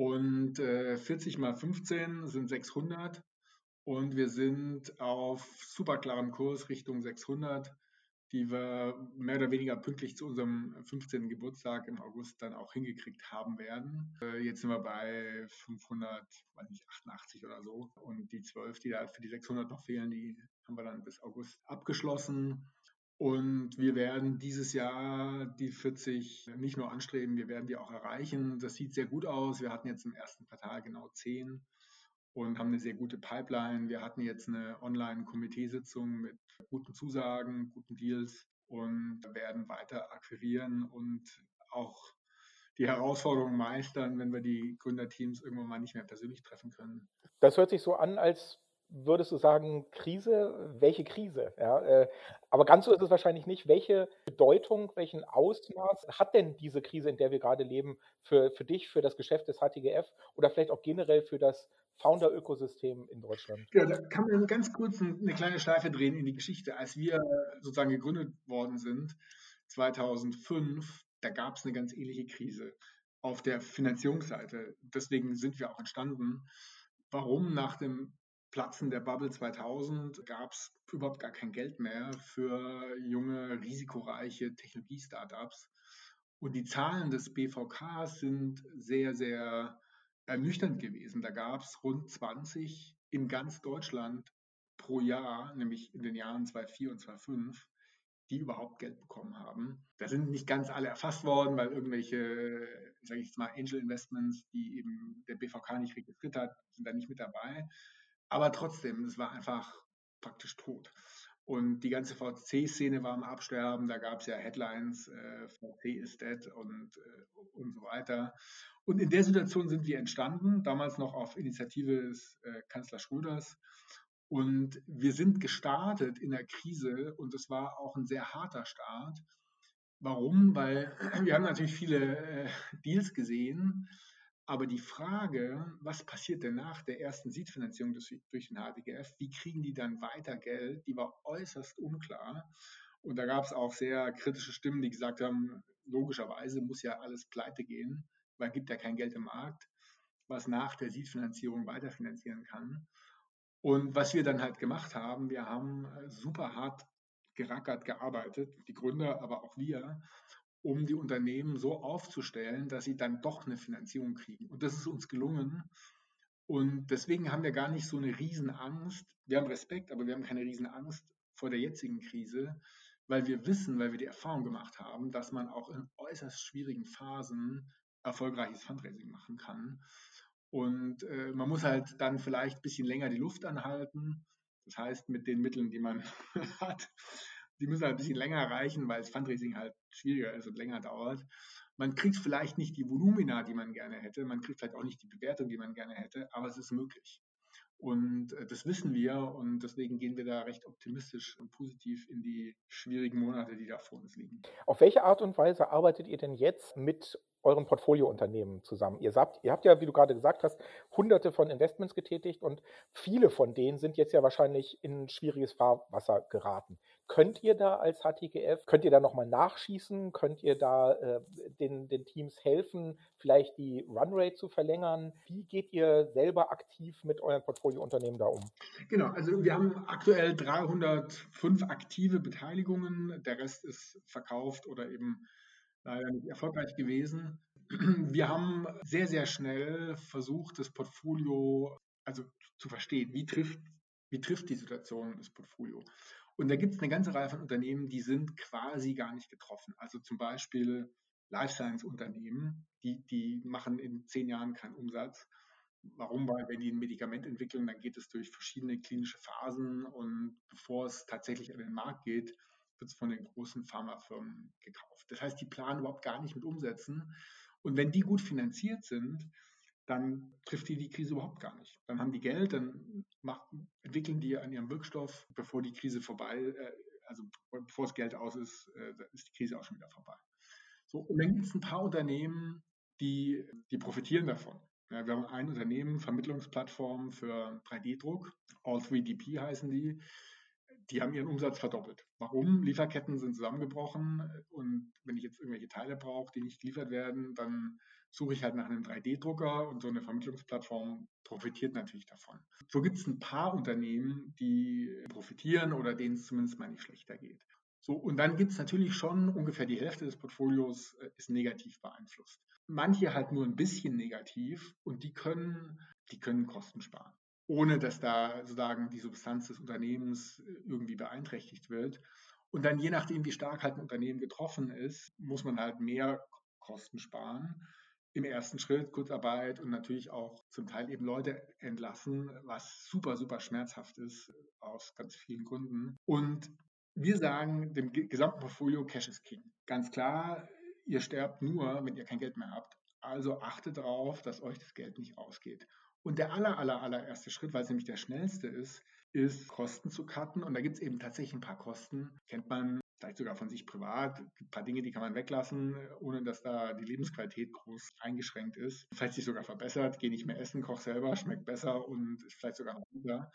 Und äh, 40 mal 15 sind 600 und wir sind auf super klarem Kurs Richtung 600, die wir mehr oder weniger pünktlich zu unserem 15. Geburtstag im August dann auch hingekriegt haben werden. Äh, jetzt sind wir bei 588 oder so und die 12, die da für die 600 noch fehlen, die haben wir dann bis August abgeschlossen. Und wir werden dieses Jahr die 40 nicht nur anstreben, wir werden die auch erreichen. Das sieht sehr gut aus. Wir hatten jetzt im ersten Quartal genau 10 und haben eine sehr gute Pipeline. Wir hatten jetzt eine Online-Komiteesitzung mit guten Zusagen, guten Deals und werden weiter akquirieren und auch die Herausforderungen meistern, wenn wir die Gründerteams irgendwann mal nicht mehr persönlich treffen können. Das hört sich so an, als würdest du sagen, Krise? Welche Krise? Ja, äh, aber ganz so ist es wahrscheinlich nicht. Welche Bedeutung, welchen Ausmaß hat denn diese Krise, in der wir gerade leben, für, für dich, für das Geschäft des HTGF oder vielleicht auch generell für das Founder-Ökosystem in Deutschland? Ja, da kann man ganz kurz eine kleine Schleife drehen in die Geschichte. Als wir sozusagen gegründet worden sind, 2005, da gab es eine ganz ähnliche Krise auf der Finanzierungsseite. Deswegen sind wir auch entstanden. Warum nach dem Platzen der Bubble 2000 gab es überhaupt gar kein Geld mehr für junge, risikoreiche Technologie-Startups. Und die Zahlen des BVK sind sehr, sehr ernüchternd gewesen. Da gab es rund 20 in ganz Deutschland pro Jahr, nämlich in den Jahren 2004 und 2005 die überhaupt Geld bekommen haben. Da sind nicht ganz alle erfasst worden, weil irgendwelche, sage ich jetzt mal, Angel Investments, die eben der BVK nicht registriert hat, sind da nicht mit dabei. Aber trotzdem, es war einfach praktisch tot. Und die ganze VC-Szene war am Absterben. Da gab es ja Headlines, äh, VC ist dead und, äh, und so weiter. Und in der Situation sind wir entstanden, damals noch auf Initiative des äh, Kanzler Schröders. Und wir sind gestartet in der Krise und es war auch ein sehr harter Start. Warum? Weil wir haben natürlich viele äh, Deals gesehen, aber die Frage, was passiert denn nach der ersten Seed-Finanzierung durch den HDGF, wie kriegen die dann weiter Geld, die war äußerst unklar. Und da gab es auch sehr kritische Stimmen, die gesagt haben, logischerweise muss ja alles pleite gehen, weil gibt ja kein Geld im Markt, was nach der Seed-Finanzierung weiterfinanzieren kann. Und was wir dann halt gemacht haben, wir haben äh, super hart gerackert gearbeitet, die Gründer, aber auch wir, um die Unternehmen so aufzustellen, dass sie dann doch eine Finanzierung kriegen. Und das ist uns gelungen. Und deswegen haben wir gar nicht so eine Riesenangst. Wir haben Respekt, aber wir haben keine Riesenangst vor der jetzigen Krise, weil wir wissen, weil wir die Erfahrung gemacht haben, dass man auch in äußerst schwierigen Phasen erfolgreiches Fundraising machen kann. Und äh, man muss halt dann vielleicht ein bisschen länger die Luft anhalten. Das heißt, mit den Mitteln, die man hat, die müssen halt ein bisschen länger reichen, weil das Fundraising halt schwieriger ist und länger dauert. Man kriegt vielleicht nicht die Volumina, die man gerne hätte. Man kriegt vielleicht auch nicht die Bewertung, die man gerne hätte, aber es ist möglich. Und äh, das wissen wir und deswegen gehen wir da recht optimistisch und positiv in die schwierigen Monate, die da vor uns liegen. Auf welche Art und Weise arbeitet ihr denn jetzt mit euren Portfoliounternehmen zusammen. Ihr habt, ihr habt ja, wie du gerade gesagt hast, hunderte von Investments getätigt und viele von denen sind jetzt ja wahrscheinlich in schwieriges Fahrwasser geraten. Könnt ihr da als HTGF, könnt ihr da nochmal nachschießen? Könnt ihr da äh, den, den Teams helfen, vielleicht die Runrate zu verlängern? Wie geht ihr selber aktiv mit euren Portfoliounternehmen da um? Genau, also wir haben aktuell 305 aktive Beteiligungen. Der Rest ist verkauft oder eben leider nicht erfolgreich gewesen. Wir haben sehr, sehr schnell versucht, das Portfolio also zu verstehen. Wie trifft, wie trifft die Situation das Portfolio? Und da gibt es eine ganze Reihe von Unternehmen, die sind quasi gar nicht getroffen. Also zum Beispiel Life Science Unternehmen, die, die machen in zehn Jahren keinen Umsatz. Warum? Weil wenn die ein Medikament entwickeln, dann geht es durch verschiedene klinische Phasen und bevor es tatsächlich an den Markt geht, wird es von den großen Pharmafirmen gekauft. Das heißt, die planen überhaupt gar nicht mit Umsätzen. Und wenn die gut finanziert sind, dann trifft die die Krise überhaupt gar nicht. Dann haben die Geld, dann machen, entwickeln die an ihrem Wirkstoff, bevor die Krise vorbei, äh, also bevor das Geld aus ist, äh, ist die Krise auch schon wieder vorbei. So, und dann gibt es ein paar Unternehmen, die, die profitieren davon. Ja, wir haben ein Unternehmen, Vermittlungsplattform für 3D-Druck, All3DP heißen die die haben ihren Umsatz verdoppelt. Warum? Lieferketten sind zusammengebrochen und wenn ich jetzt irgendwelche Teile brauche, die nicht geliefert werden, dann suche ich halt nach einem 3D-Drucker und so eine Vermittlungsplattform profitiert natürlich davon. So gibt es ein paar Unternehmen, die profitieren oder denen es zumindest mal nicht schlechter geht. So, und dann gibt es natürlich schon ungefähr die Hälfte des Portfolios äh, ist negativ beeinflusst. Manche halt nur ein bisschen negativ und die können, die können Kosten sparen ohne dass da sozusagen die Substanz des Unternehmens äh, irgendwie beeinträchtigt wird. Und dann je nachdem, wie stark halt ein Unternehmen getroffen ist, muss man halt mehr Kosten sparen. Im ersten Schritt Kurzarbeit und natürlich auch zum Teil eben Leute entlassen, was super, super schmerzhaft ist aus ganz vielen Gründen. Und wir sagen dem gesamten Portfolio Cash is King. Ganz klar, ihr sterbt nur, wenn ihr kein Geld mehr habt. Also achtet darauf, dass euch das Geld nicht ausgeht. Und der aller, aller, allererste Schritt, weil es nämlich der schnellste ist, ist Kosten zu cutten. Und da gibt es eben tatsächlich ein paar Kosten, kennt man vielleicht sogar von sich privat. Ein paar Dinge, die kann man weglassen, ohne dass da die Lebensqualität groß eingeschränkt ist. Vielleicht sich sogar verbessert, gehe nicht mehr essen, koche selber, schmeckt besser und ist vielleicht sogar noch guter.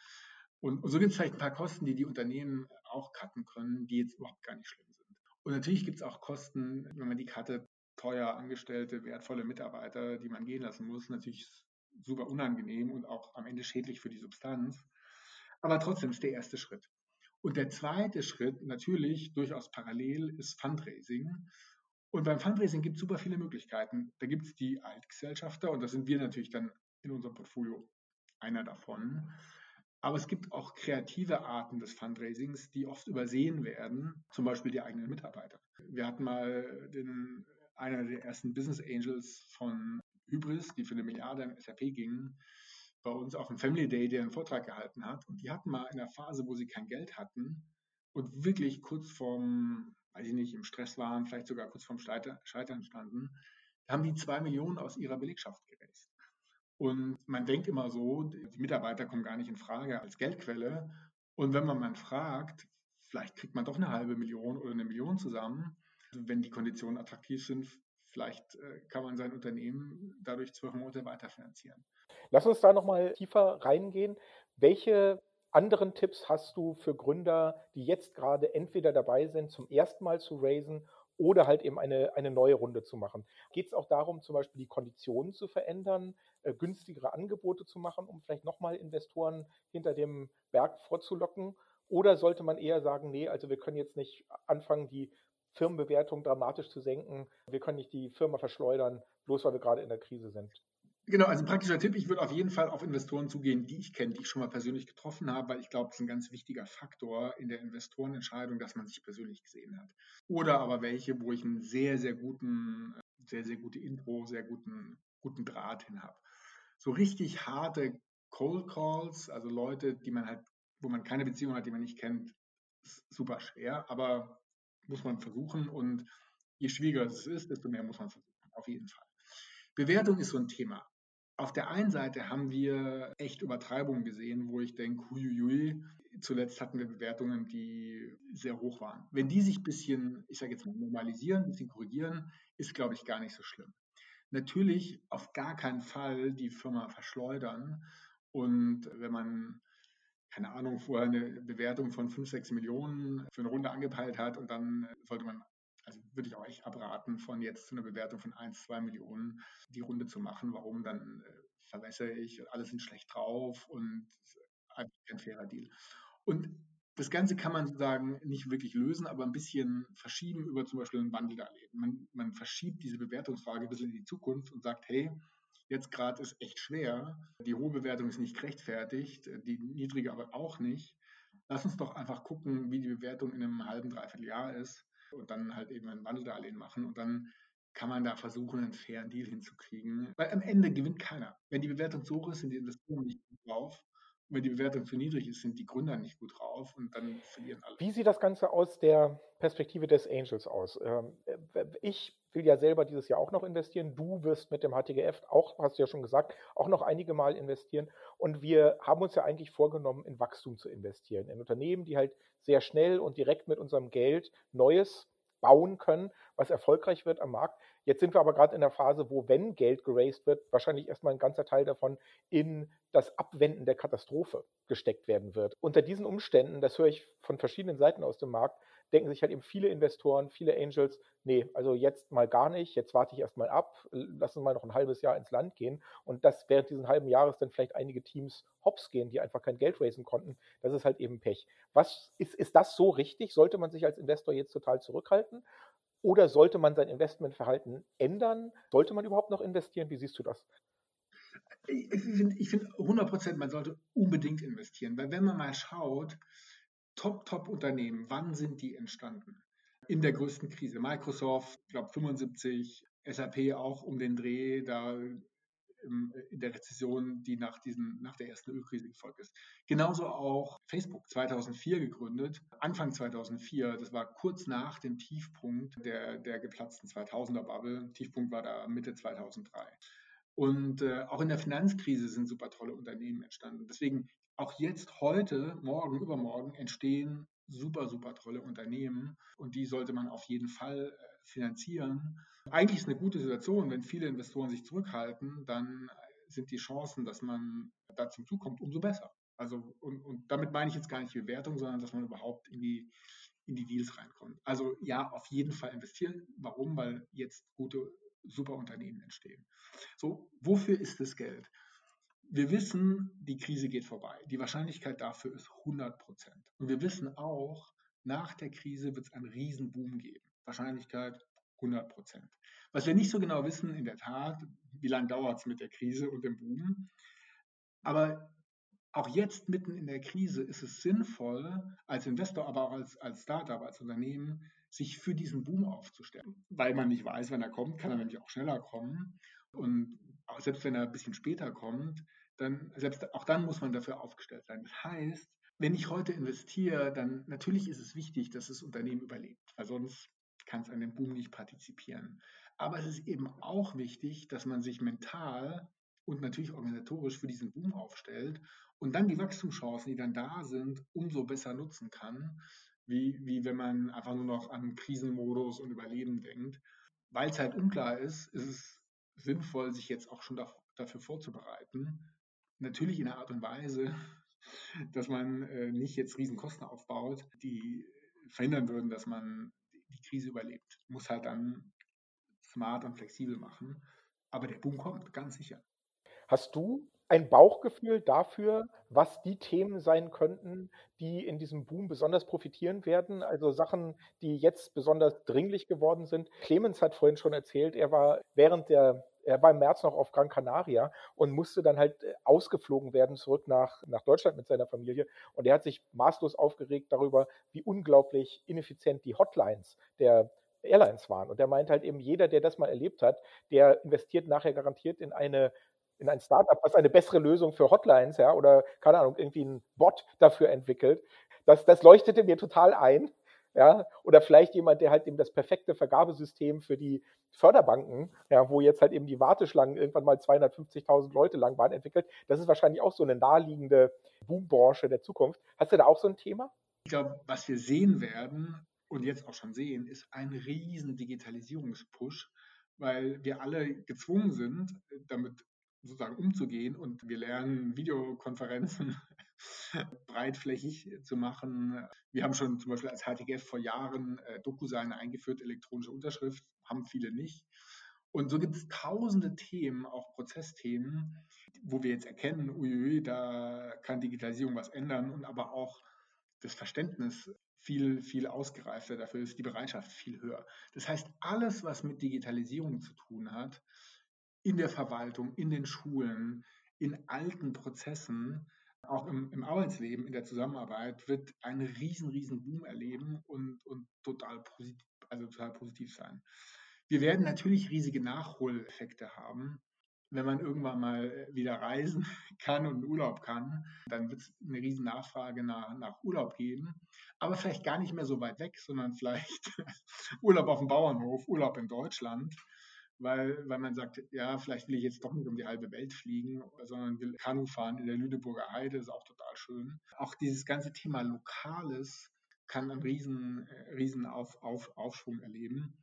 Und, und so gibt es vielleicht ein paar Kosten, die die Unternehmen auch cutten können, die jetzt überhaupt gar nicht schlimm sind. Und natürlich gibt es auch Kosten, wenn man die cuttet, teuer Angestellte, wertvolle Mitarbeiter, die man gehen lassen muss. Natürlich super unangenehm und auch am Ende schädlich für die Substanz. Aber trotzdem ist der erste Schritt. Und der zweite Schritt, natürlich durchaus parallel, ist Fundraising. Und beim Fundraising gibt es super viele Möglichkeiten. Da gibt es die Altgesellschafter und da sind wir natürlich dann in unserem Portfolio einer davon. Aber es gibt auch kreative Arten des Fundraisings, die oft übersehen werden, zum Beispiel die eigenen Mitarbeiter. Wir hatten mal den, einer der ersten Business Angels von Hybris, die für eine Milliarde in SAP gingen, bei uns auf dem Family Day, der einen Vortrag gehalten hat. Und die hatten mal in der Phase, wo sie kein Geld hatten und wirklich kurz vorm, weiß ich nicht, im Stress waren, vielleicht sogar kurz vorm Scheitern standen, haben die zwei Millionen aus ihrer Belegschaft geraced. Und man denkt immer so, die Mitarbeiter kommen gar nicht in Frage als Geldquelle. Und wenn man mal fragt, vielleicht kriegt man doch eine halbe Million oder eine Million zusammen, wenn die Konditionen attraktiv sind, vielleicht äh, kann man sein Unternehmen dadurch zwölf Monate weiterfinanzieren. Lass uns da nochmal tiefer reingehen. Welche anderen Tipps hast du für Gründer, die jetzt gerade entweder dabei sind, zum ersten Mal zu raisen oder halt eben eine, eine neue Runde zu machen? Geht es auch darum, zum Beispiel die Konditionen zu verändern, äh, günstigere Angebote zu machen, um vielleicht nochmal Investoren hinter dem Berg vorzulocken? Oder sollte man eher sagen, nee, also wir können jetzt nicht anfangen, die Firmenbewertung dramatisch zu senken. Wir können nicht die Firma verschleudern, bloß weil wir gerade in der Krise sind. Genau, also ein praktischer Tipp, ich würde auf jeden Fall auf Investoren zugehen, die ich kenne, die ich schon mal persönlich getroffen habe, weil ich glaube, es ist ein ganz wichtiger Faktor in der Investorenentscheidung, dass man sich persönlich gesehen hat. Oder aber welche, wo ich einen sehr, sehr guten, sehr, sehr gute Intro, sehr guten, guten Draht hin habe. So richtig harte Cold Calls, also Leute, die man halt, wo man keine Beziehung hat, die man nicht kennt, ist super schwer, aber muss man versuchen und je schwieriger es ist, desto mehr muss man versuchen, auf jeden Fall. Bewertung ist so ein Thema. Auf der einen Seite haben wir echt Übertreibungen gesehen, wo ich denke, huiuiui, zuletzt hatten wir Bewertungen, die sehr hoch waren. Wenn die sich ein bisschen, ich sage jetzt mal, normalisieren, ein bisschen korrigieren, ist, glaube ich, gar nicht so schlimm. Natürlich auf gar keinen Fall die Firma verschleudern. Und wenn man, keine Ahnung, vorher eine Bewertung von 5, 6 Millionen für eine Runde angepeilt hat und dann sollte man also würde ich auch echt abraten, von jetzt zu einer Bewertung von 1, 2 Millionen die Runde zu machen. Warum? Dann äh, verwässere ich, alle sind schlecht drauf und einfach kein fairer Deal. Und das Ganze kann man sozusagen nicht wirklich lösen, aber ein bisschen verschieben über zum Beispiel ein Wandeldarlehen. Man, man verschiebt diese Bewertungsfrage ein bisschen in die Zukunft und sagt, hey, jetzt gerade ist echt schwer, die hohe Bewertung ist nicht gerechtfertigt, die niedrige aber auch nicht. Lass uns doch einfach gucken, wie die Bewertung in einem halben, dreiviertel Jahr ist und dann halt eben ein Wandeldarlehen machen und dann kann man da versuchen, einen fairen Deal hinzukriegen. Weil am Ende gewinnt keiner. Wenn die Bewertung zu hoch ist, sind die Investoren nicht gut drauf. Und wenn die Bewertung zu niedrig ist, sind die Gründer nicht gut drauf und dann verlieren alle. Wie sieht das Ganze aus der Perspektive des Angels aus? Ähm, äh, ich will ja selber dieses Jahr auch noch investieren. Du wirst mit dem HTGF auch, hast du ja schon gesagt, auch noch einige Mal investieren. Und wir haben uns ja eigentlich vorgenommen, in Wachstum zu investieren. In Unternehmen, die halt sehr schnell und direkt mit unserem Geld Neues bauen können, was erfolgreich wird am Markt. Jetzt sind wir aber gerade in der Phase, wo, wenn Geld geraced wird, wahrscheinlich erstmal ein ganzer Teil davon in das Abwenden der Katastrophe gesteckt werden wird. Unter diesen Umständen, das höre ich von verschiedenen Seiten aus dem Markt, denken sich halt eben viele Investoren, viele Angels, nee, also jetzt mal gar nicht, jetzt warte ich erstmal ab, lass uns mal noch ein halbes Jahr ins Land gehen und dass während diesen halben Jahres dann vielleicht einige Teams hops gehen, die einfach kein Geld raisen konnten, das ist halt eben Pech. Was ist, ist das so richtig? Sollte man sich als Investor jetzt total zurückhalten? Oder sollte man sein Investmentverhalten ändern? Sollte man überhaupt noch investieren? Wie siehst du das? Ich finde find 100 Prozent, man sollte unbedingt investieren, weil wenn man mal schaut, Top-Top-Unternehmen, wann sind die entstanden? In der größten Krise. Microsoft, ich glaube 75, SAP auch um den Dreh, da in der Rezession, die nach, diesen, nach der ersten Ölkrise gefolgt ist. Genauso auch Facebook, 2004 gegründet, Anfang 2004, das war kurz nach dem Tiefpunkt der, der geplatzten 2000er-Bubble. Tiefpunkt war da Mitte 2003. Und äh, auch in der Finanzkrise sind super tolle Unternehmen entstanden. Deswegen auch jetzt, heute, morgen, übermorgen entstehen super, super tolle Unternehmen und die sollte man auf jeden Fall äh, finanzieren. Eigentlich ist eine gute Situation, wenn viele Investoren sich zurückhalten, dann sind die Chancen, dass man da zum Zug kommt, umso besser. Also, und, und damit meine ich jetzt gar nicht Bewertung, sondern dass man überhaupt in die, in die Deals reinkommt. Also ja, auf jeden Fall investieren. Warum? Weil jetzt gute, super Unternehmen entstehen. So, wofür ist das Geld? Wir wissen, die Krise geht vorbei. Die Wahrscheinlichkeit dafür ist 100 Prozent. Und wir wissen auch, nach der Krise wird es einen Riesenboom geben. Wahrscheinlichkeit 100 Prozent. Was wir nicht so genau wissen, in der Tat, wie lange dauert es mit der Krise und dem Boom. Aber auch jetzt mitten in der Krise ist es sinnvoll, als Investor, aber auch als, als Startup, als Unternehmen, sich für diesen Boom aufzustellen. Weil man nicht weiß, wann er kommt, kann er nämlich auch schneller kommen. Und selbst wenn er ein bisschen später kommt, dann, selbst auch dann muss man dafür aufgestellt sein. Das heißt, wenn ich heute investiere, dann natürlich ist es wichtig, dass das Unternehmen überlebt, weil sonst kann es an dem Boom nicht partizipieren. Aber es ist eben auch wichtig, dass man sich mental und natürlich organisatorisch für diesen Boom aufstellt und dann die Wachstumschancen, die dann da sind, umso besser nutzen kann, wie, wie wenn man einfach nur noch an Krisenmodus und Überleben denkt. Weil es halt unklar ist, ist es sinnvoll, sich jetzt auch schon dafür vorzubereiten. Natürlich in einer Art und Weise, dass man äh, nicht jetzt Riesenkosten aufbaut, die verhindern würden, dass man die Krise überlebt. Muss halt dann smart und flexibel machen. Aber der Boom kommt, ganz sicher. Hast du ein Bauchgefühl dafür, was die Themen sein könnten, die in diesem Boom besonders profitieren werden? Also Sachen, die jetzt besonders dringlich geworden sind. Clemens hat vorhin schon erzählt, er war während der er war im März noch auf Gran Canaria und musste dann halt äh, ausgeflogen werden zurück nach, nach Deutschland mit seiner Familie. Und er hat sich maßlos aufgeregt darüber, wie unglaublich ineffizient die Hotlines der Airlines waren. Und er meint halt eben, jeder, der das mal erlebt hat, der investiert nachher garantiert in eine in ein Startup, was eine bessere Lösung für Hotlines, ja, oder keine Ahnung, irgendwie ein Bot dafür entwickelt. Das, das leuchtete mir total ein. Ja, oder vielleicht jemand, der halt eben das perfekte Vergabesystem für die Förderbanken, ja, wo jetzt halt eben die Warteschlangen irgendwann mal 250.000 Leute lang waren, entwickelt. Das ist wahrscheinlich auch so eine naheliegende Boombranche der Zukunft. Hast du da auch so ein Thema? Ich glaube, was wir sehen werden und jetzt auch schon sehen, ist ein riesen Digitalisierungspush, weil wir alle gezwungen sind, damit sozusagen umzugehen und wir lernen Videokonferenzen breitflächig zu machen. Wir haben schon zum Beispiel als HTGF vor Jahren äh, DocuSign eingeführt, elektronische Unterschrift, haben viele nicht. Und so gibt es tausende Themen, auch Prozessthemen, wo wir jetzt erkennen, uiui, da kann Digitalisierung was ändern und aber auch das Verständnis viel, viel ausgereifter, dafür ist die Bereitschaft viel höher. Das heißt, alles, was mit Digitalisierung zu tun hat, in der Verwaltung, in den Schulen, in alten Prozessen, auch im, im Arbeitsleben, in der Zusammenarbeit, wird einen riesen, riesen Boom erleben und, und total, positiv, also total positiv sein. Wir werden natürlich riesige Nachholeffekte haben. Wenn man irgendwann mal wieder reisen kann und Urlaub kann, dann wird es eine riesen Nachfrage nach, nach Urlaub geben. Aber vielleicht gar nicht mehr so weit weg, sondern vielleicht Urlaub auf dem Bauernhof, Urlaub in Deutschland weil, weil man sagt, ja, vielleicht will ich jetzt doch nicht um die halbe Welt fliegen, sondern will Kanu fahren in der Lüneburger Heide, ist auch total schön. Auch dieses ganze Thema Lokales kann einen riesen, äh, riesen auf, auf, Aufschwung erleben.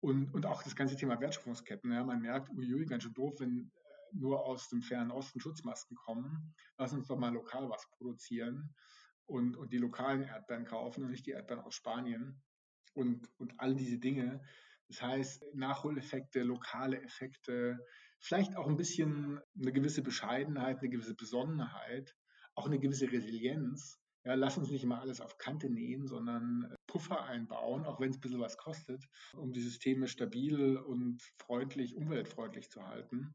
Und, und auch das ganze Thema Wertschöpfungsketten. Ja, man merkt, uiui, ganz schön doof, wenn äh, nur aus dem fernen Osten Schutzmasken kommen. Lass uns doch mal lokal was produzieren und, und die lokalen Erdbeeren kaufen und nicht die Erdbeeren aus Spanien. Und, und all diese Dinge das heißt, Nachholeffekte, lokale Effekte, vielleicht auch ein bisschen eine gewisse Bescheidenheit, eine gewisse Besonnenheit, auch eine gewisse Resilienz. Ja, lass uns nicht immer alles auf Kante nähen, sondern äh, Puffer einbauen, auch wenn es ein bisschen was kostet, um die Systeme stabil und freundlich, umweltfreundlich zu halten.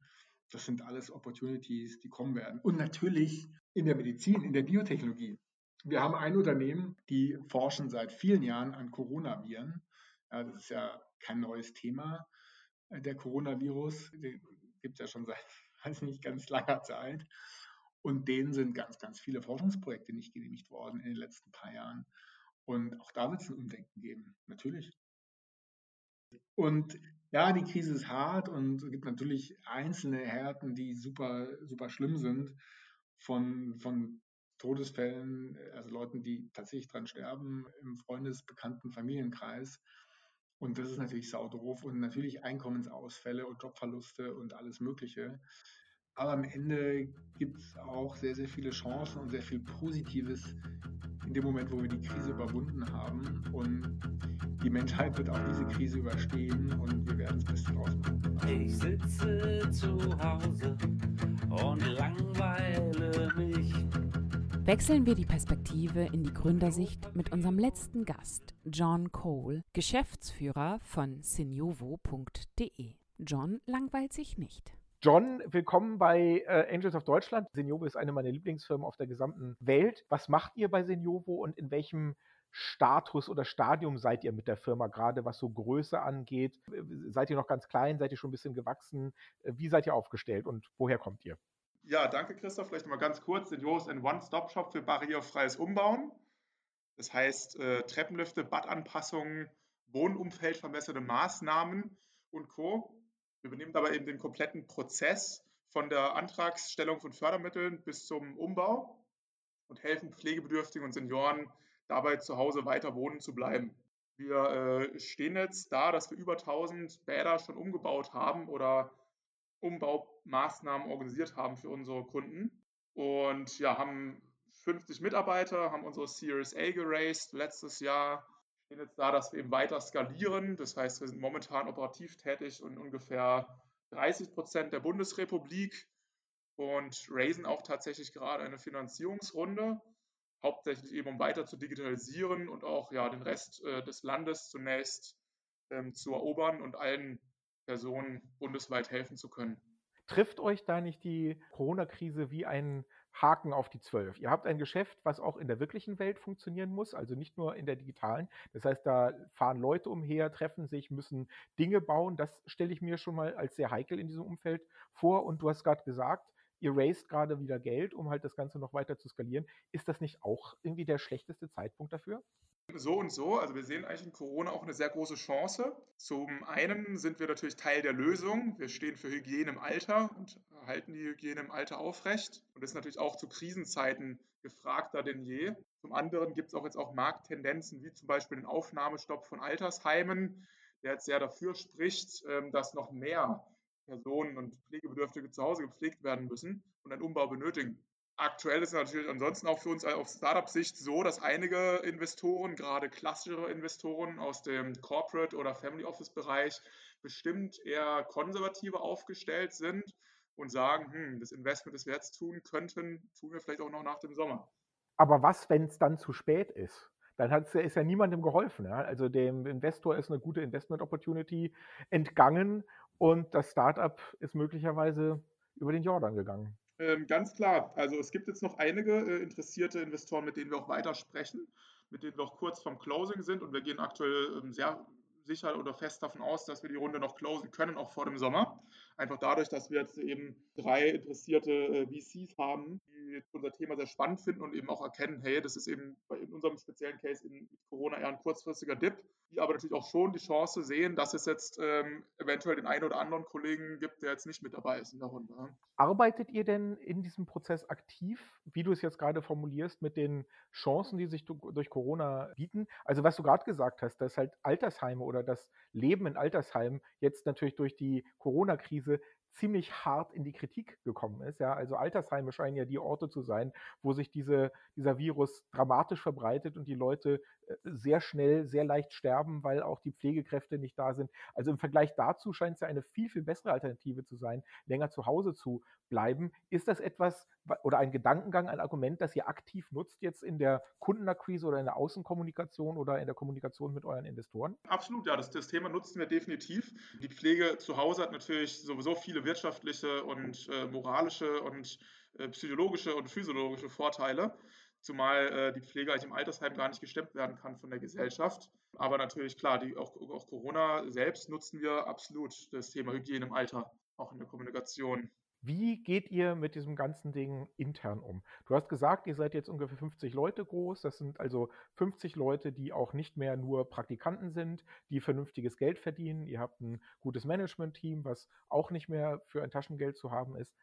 Das sind alles Opportunities, die kommen werden. Und natürlich in der Medizin, in der Biotechnologie. Wir haben ein Unternehmen, die forschen seit vielen Jahren an Coronaviren. Ja, das ist ja kein neues Thema. Äh, der Coronavirus gibt es ja schon seit, weiß nicht, ganz langer Zeit. Und denen sind ganz, ganz viele Forschungsprojekte nicht genehmigt worden in den letzten paar Jahren. Und auch da wird es ein Umdenken geben, natürlich. Und ja, die Krise ist hart und es gibt natürlich einzelne Härten, die super, super schlimm sind. Von, von Todesfällen, also Leuten, die tatsächlich dran sterben im Freundesbekannten Familienkreis. Und das ist natürlich saudoof und natürlich Einkommensausfälle und Jobverluste und alles Mögliche. Aber am Ende gibt es auch sehr, sehr viele Chancen und sehr viel Positives in dem Moment, wo wir die Krise überwunden haben. Und die Menschheit wird auch diese Krise überstehen und wir werden das Beste draus machen. Ich sitze zu Hause und langweile mich. Wechseln wir die Perspektive in die Gründersicht mit unserem letzten Gast, John Cole, Geschäftsführer von Seniovo.de. John langweilt sich nicht. John, willkommen bei äh, Angels of Deutschland. Seniovo ist eine meiner Lieblingsfirmen auf der gesamten Welt. Was macht ihr bei Seniovo und in welchem Status oder Stadium seid ihr mit der Firma gerade, was so Größe angeht? Seid ihr noch ganz klein? Seid ihr schon ein bisschen gewachsen? Wie seid ihr aufgestellt und woher kommt ihr? Ja, danke Christoph. Vielleicht mal ganz kurz. Seniovo ist ein One-Stop-Shop für barrierefreies Umbauen. Das heißt äh, Treppenlifte, Badanpassungen, Wohnumfeld verbesserte Maßnahmen und Co. Wir übernehmen dabei eben den kompletten Prozess von der Antragsstellung von Fördermitteln bis zum Umbau und helfen Pflegebedürftigen und Senioren dabei zu Hause weiter wohnen zu bleiben. Wir äh, stehen jetzt da, dass wir über 1000 Bäder schon umgebaut haben oder Umbaumaßnahmen organisiert haben für unsere Kunden und ja, haben 50 Mitarbeiter, haben unsere Series A geraced letztes Jahr. Stehen jetzt da, dass wir eben weiter skalieren. Das heißt, wir sind momentan operativ tätig in ungefähr 30 Prozent der Bundesrepublik und raisen auch tatsächlich gerade eine Finanzierungsrunde, hauptsächlich eben um weiter zu digitalisieren und auch ja den Rest äh, des Landes zunächst ähm, zu erobern und allen Personen bundesweit helfen zu können. Trifft euch da nicht die Corona-Krise wie ein Haken auf die Zwölf? Ihr habt ein Geschäft, was auch in der wirklichen Welt funktionieren muss, also nicht nur in der digitalen. Das heißt, da fahren Leute umher, treffen sich, müssen Dinge bauen. Das stelle ich mir schon mal als sehr heikel in diesem Umfeld vor. Und du hast gerade gesagt, ihr raised gerade wieder Geld, um halt das Ganze noch weiter zu skalieren. Ist das nicht auch irgendwie der schlechteste Zeitpunkt dafür? So und so. Also wir sehen eigentlich in Corona auch eine sehr große Chance. Zum einen sind wir natürlich Teil der Lösung. Wir stehen für Hygiene im Alter und halten die Hygiene im Alter aufrecht. Und das ist natürlich auch zu Krisenzeiten gefragter denn je. Zum anderen gibt es auch jetzt auch Markttendenzen, wie zum Beispiel den Aufnahmestopp von Altersheimen, der jetzt sehr dafür spricht, ähm, dass noch mehr Personen und Pflegebedürftige zu Hause gepflegt werden müssen und einen Umbau benötigen. Aktuell ist es natürlich ansonsten auch für uns aus Startup-Sicht so, dass einige Investoren, gerade klassischere Investoren aus dem Corporate- oder Family Office-Bereich, bestimmt eher konservativer aufgestellt sind und sagen, hm, das Investment, das wir jetzt tun könnten, tun wir vielleicht auch noch nach dem Sommer. Aber was, wenn es dann zu spät ist? Dann ist ja niemandem geholfen. Ja? Also dem Investor ist eine gute Investment-Opportunity entgangen und das Startup ist möglicherweise über den Jordan gegangen. Ähm, ganz klar. Also es gibt jetzt noch einige äh, interessierte Investoren, mit denen wir auch weiter sprechen, mit denen wir auch kurz vom Closing sind und wir gehen aktuell ähm, sehr sicher oder fest davon aus, dass wir die Runde noch closen können, auch vor dem Sommer. Einfach dadurch, dass wir jetzt eben drei interessierte äh, VCs haben, die unser Thema sehr spannend finden und eben auch erkennen, hey, das ist eben in unserem speziellen Case in Corona eher ein kurzfristiger Dip, die aber natürlich auch schon die Chance sehen, dass es jetzt ähm, eventuell den einen oder anderen Kollegen gibt, der jetzt nicht mit dabei ist in der Runde. Arbeitet ihr denn in diesem Prozess aktiv, wie du es jetzt gerade formulierst, mit den Chancen, die sich durch Corona bieten? Also was du gerade gesagt hast, dass halt Altersheime oder das Leben in Altersheimen jetzt natürlich durch die Corona-Krise ziemlich hart in die Kritik gekommen ist. Ja, also Altersheime scheinen ja die Orte zu sein, wo sich diese, dieser Virus dramatisch verbreitet und die Leute sehr schnell, sehr leicht sterben, weil auch die Pflegekräfte nicht da sind. Also im Vergleich dazu scheint es ja eine viel, viel bessere Alternative zu sein, länger zu Hause zu bleiben. Ist das etwas oder ein Gedankengang, ein Argument, das ihr aktiv nutzt jetzt in der Kundenakquise oder in der Außenkommunikation oder in der Kommunikation mit euren Investoren? Absolut, ja, das, das Thema nutzen wir definitiv. Die Pflege zu Hause hat natürlich sowieso viele wirtschaftliche und äh, moralische und äh, psychologische und physiologische Vorteile, zumal äh, die Pflege eigentlich im Altersheim gar nicht gestemmt werden kann von der Gesellschaft. Aber natürlich, klar, die, auch, auch Corona selbst nutzen wir absolut das Thema Hygiene im Alter, auch in der Kommunikation. Wie geht ihr mit diesem ganzen Ding intern um? Du hast gesagt, ihr seid jetzt ungefähr 50 Leute groß. Das sind also 50 Leute, die auch nicht mehr nur Praktikanten sind, die vernünftiges Geld verdienen. Ihr habt ein gutes Management-Team, was auch nicht mehr für ein Taschengeld zu haben ist.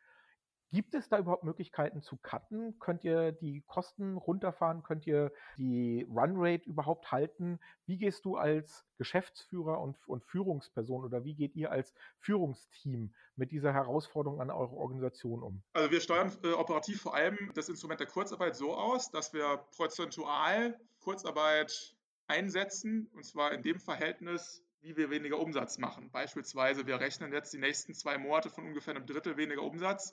Gibt es da überhaupt Möglichkeiten zu cutten? Könnt ihr die Kosten runterfahren? Könnt ihr die Runrate überhaupt halten? Wie gehst du als Geschäftsführer und, und Führungsperson oder wie geht ihr als Führungsteam mit dieser Herausforderung an eure Organisation um? Also wir steuern äh, operativ vor allem das Instrument der Kurzarbeit so aus, dass wir prozentual Kurzarbeit einsetzen, und zwar in dem Verhältnis, wie wir weniger Umsatz machen. Beispielsweise, wir rechnen jetzt die nächsten zwei Monate von ungefähr einem Drittel weniger Umsatz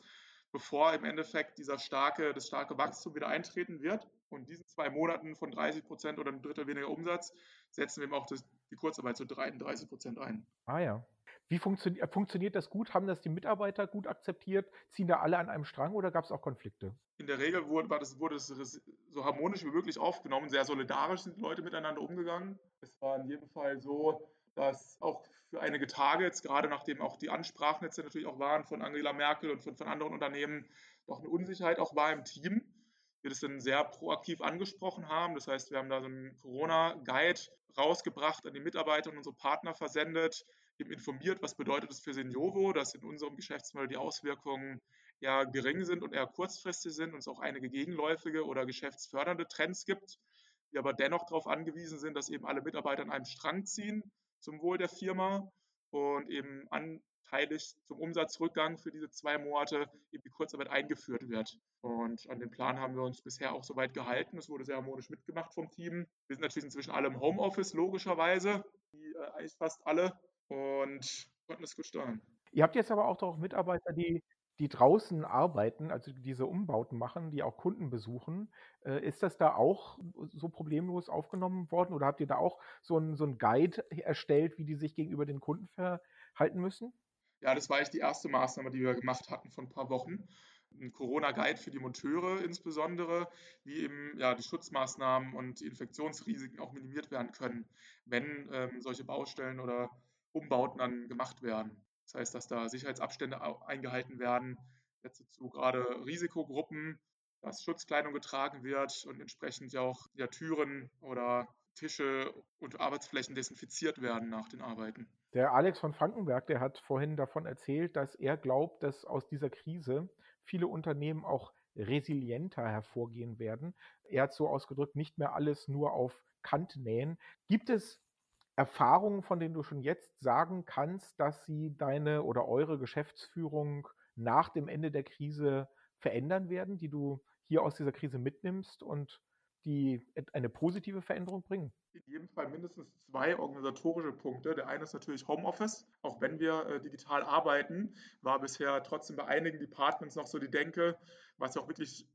bevor im Endeffekt dieser starke, das starke Wachstum wieder eintreten wird. Und diesen zwei Monaten von 30 Prozent oder ein Drittel weniger Umsatz setzen wir eben auch das, die Kurzarbeit zu 33 Prozent ein. Ah ja. Wie funktio funktioniert das gut? Haben das die Mitarbeiter gut akzeptiert? Ziehen da alle an einem Strang oder gab es auch Konflikte? In der Regel wurde, war das, wurde es so harmonisch wie möglich aufgenommen. Sehr solidarisch sind Leute miteinander umgegangen. Es war in jedem Fall so, dass auch für einige Tage, jetzt gerade nachdem auch die Ansprachen jetzt natürlich auch waren von Angela Merkel und von, von anderen Unternehmen, doch eine Unsicherheit auch war im Team. Wir das dann sehr proaktiv angesprochen haben. Das heißt, wir haben da so einen Corona-Guide rausgebracht, an die Mitarbeiter und unsere Partner versendet, eben informiert, was bedeutet es für Seniovo, dass in unserem Geschäftsmodell die Auswirkungen eher gering sind und eher kurzfristig sind und es auch einige gegenläufige oder geschäftsfördernde Trends gibt, wir aber dennoch darauf angewiesen sind, dass eben alle Mitarbeiter an einem Strang ziehen zum Wohl der Firma und eben anteilig zum Umsatzrückgang für diese zwei Monate eben die Kurzarbeit eingeführt wird. Und an den Plan haben wir uns bisher auch soweit gehalten. Es wurde sehr harmonisch mitgemacht vom Team. Wir sind natürlich inzwischen alle im Homeoffice, logischerweise, wie äh, eigentlich fast alle, und konnten es gut steuern. Ihr habt jetzt aber auch doch Mitarbeiter, die die draußen arbeiten, also diese Umbauten machen, die auch Kunden besuchen. Äh, ist das da auch so problemlos aufgenommen worden oder habt ihr da auch so einen so Guide erstellt, wie die sich gegenüber den Kunden verhalten müssen? Ja, das war eigentlich die erste Maßnahme, die wir gemacht hatten vor ein paar Wochen. Ein Corona-Guide für die Monteure insbesondere, wie eben ja, die Schutzmaßnahmen und die Infektionsrisiken auch minimiert werden können, wenn ähm, solche Baustellen oder Umbauten dann gemacht werden. Das heißt, dass da Sicherheitsabstände eingehalten werden, jetzt zu gerade Risikogruppen, dass Schutzkleidung getragen wird und entsprechend ja auch ja, Türen oder Tische und Arbeitsflächen desinfiziert werden nach den Arbeiten. Der Alex von Frankenberg, der hat vorhin davon erzählt, dass er glaubt, dass aus dieser Krise viele Unternehmen auch resilienter hervorgehen werden. Er hat so ausgedrückt, nicht mehr alles nur auf Kant nähen. Gibt es Erfahrungen, von denen du schon jetzt sagen kannst, dass sie deine oder eure Geschäftsführung nach dem Ende der Krise verändern werden, die du hier aus dieser Krise mitnimmst und die eine positive Veränderung bringen? In jedem Fall mindestens zwei organisatorische Punkte. Der eine ist natürlich Homeoffice. Auch wenn wir äh, digital arbeiten, war bisher trotzdem bei einigen Departments noch so die Denke, was ja auch wirklich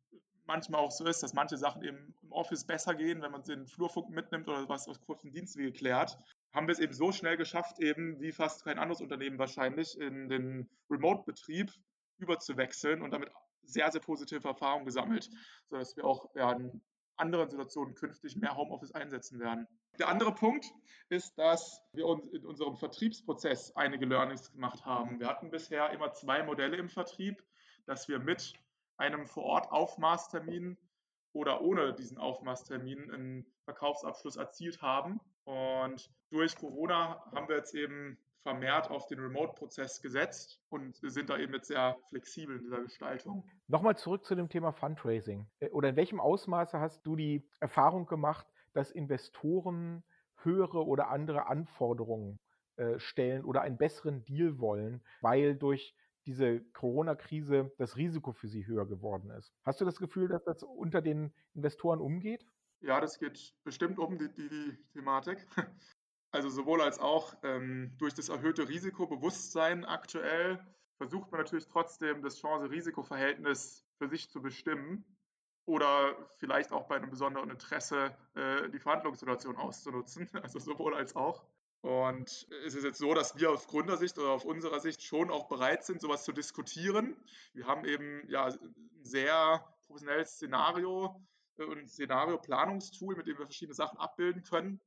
manchmal auch so ist, dass manche Sachen eben im Office besser gehen, wenn man den Flurfunk mitnimmt oder was aus kurzen Dienstwege klärt, haben wir es eben so schnell geschafft, eben wie fast kein anderes Unternehmen wahrscheinlich in den Remote-Betrieb überzuwechseln und damit sehr, sehr positive Erfahrungen gesammelt, sodass wir auch ja, in anderen Situationen künftig mehr Homeoffice einsetzen werden. Der andere Punkt ist, dass wir uns in unserem Vertriebsprozess einige Learnings gemacht haben. Wir hatten bisher immer zwei Modelle im Vertrieb, dass wir mit einem Vor-Ort-Aufmaßtermin oder ohne diesen Aufmaßtermin einen Verkaufsabschluss erzielt haben. Und durch Corona haben wir jetzt eben vermehrt auf den Remote-Prozess gesetzt und sind da eben jetzt sehr flexibel in dieser Gestaltung. Nochmal zurück zu dem Thema Fundraising. Äh, oder in welchem Ausmaße hast du die Erfahrung gemacht, dass Investoren höhere oder andere Anforderungen äh, stellen oder einen besseren Deal wollen, weil durch diese Corona-Krise das Risiko für sie höher geworden ist. Hast du das Gefühl, dass das unter den Investoren umgeht? Ja, das geht bestimmt um die, die, die Thematik. Also sowohl als auch ähm, durch das erhöhte Risikobewusstsein aktuell versucht man natürlich trotzdem das Chance-Risiko-Verhältnis für sich zu bestimmen oder vielleicht auch bei einem besonderen Interesse äh, die Verhandlungssituation auszunutzen. Also sowohl als auch. Und es ist jetzt so, dass wir aus Gründersicht oder auf unserer Sicht schon auch bereit sind, sowas zu diskutieren. Wir haben eben ja ein sehr professionelles Szenario äh, und Szenario-Planungstool, mit dem wir verschiedene Sachen abbilden können.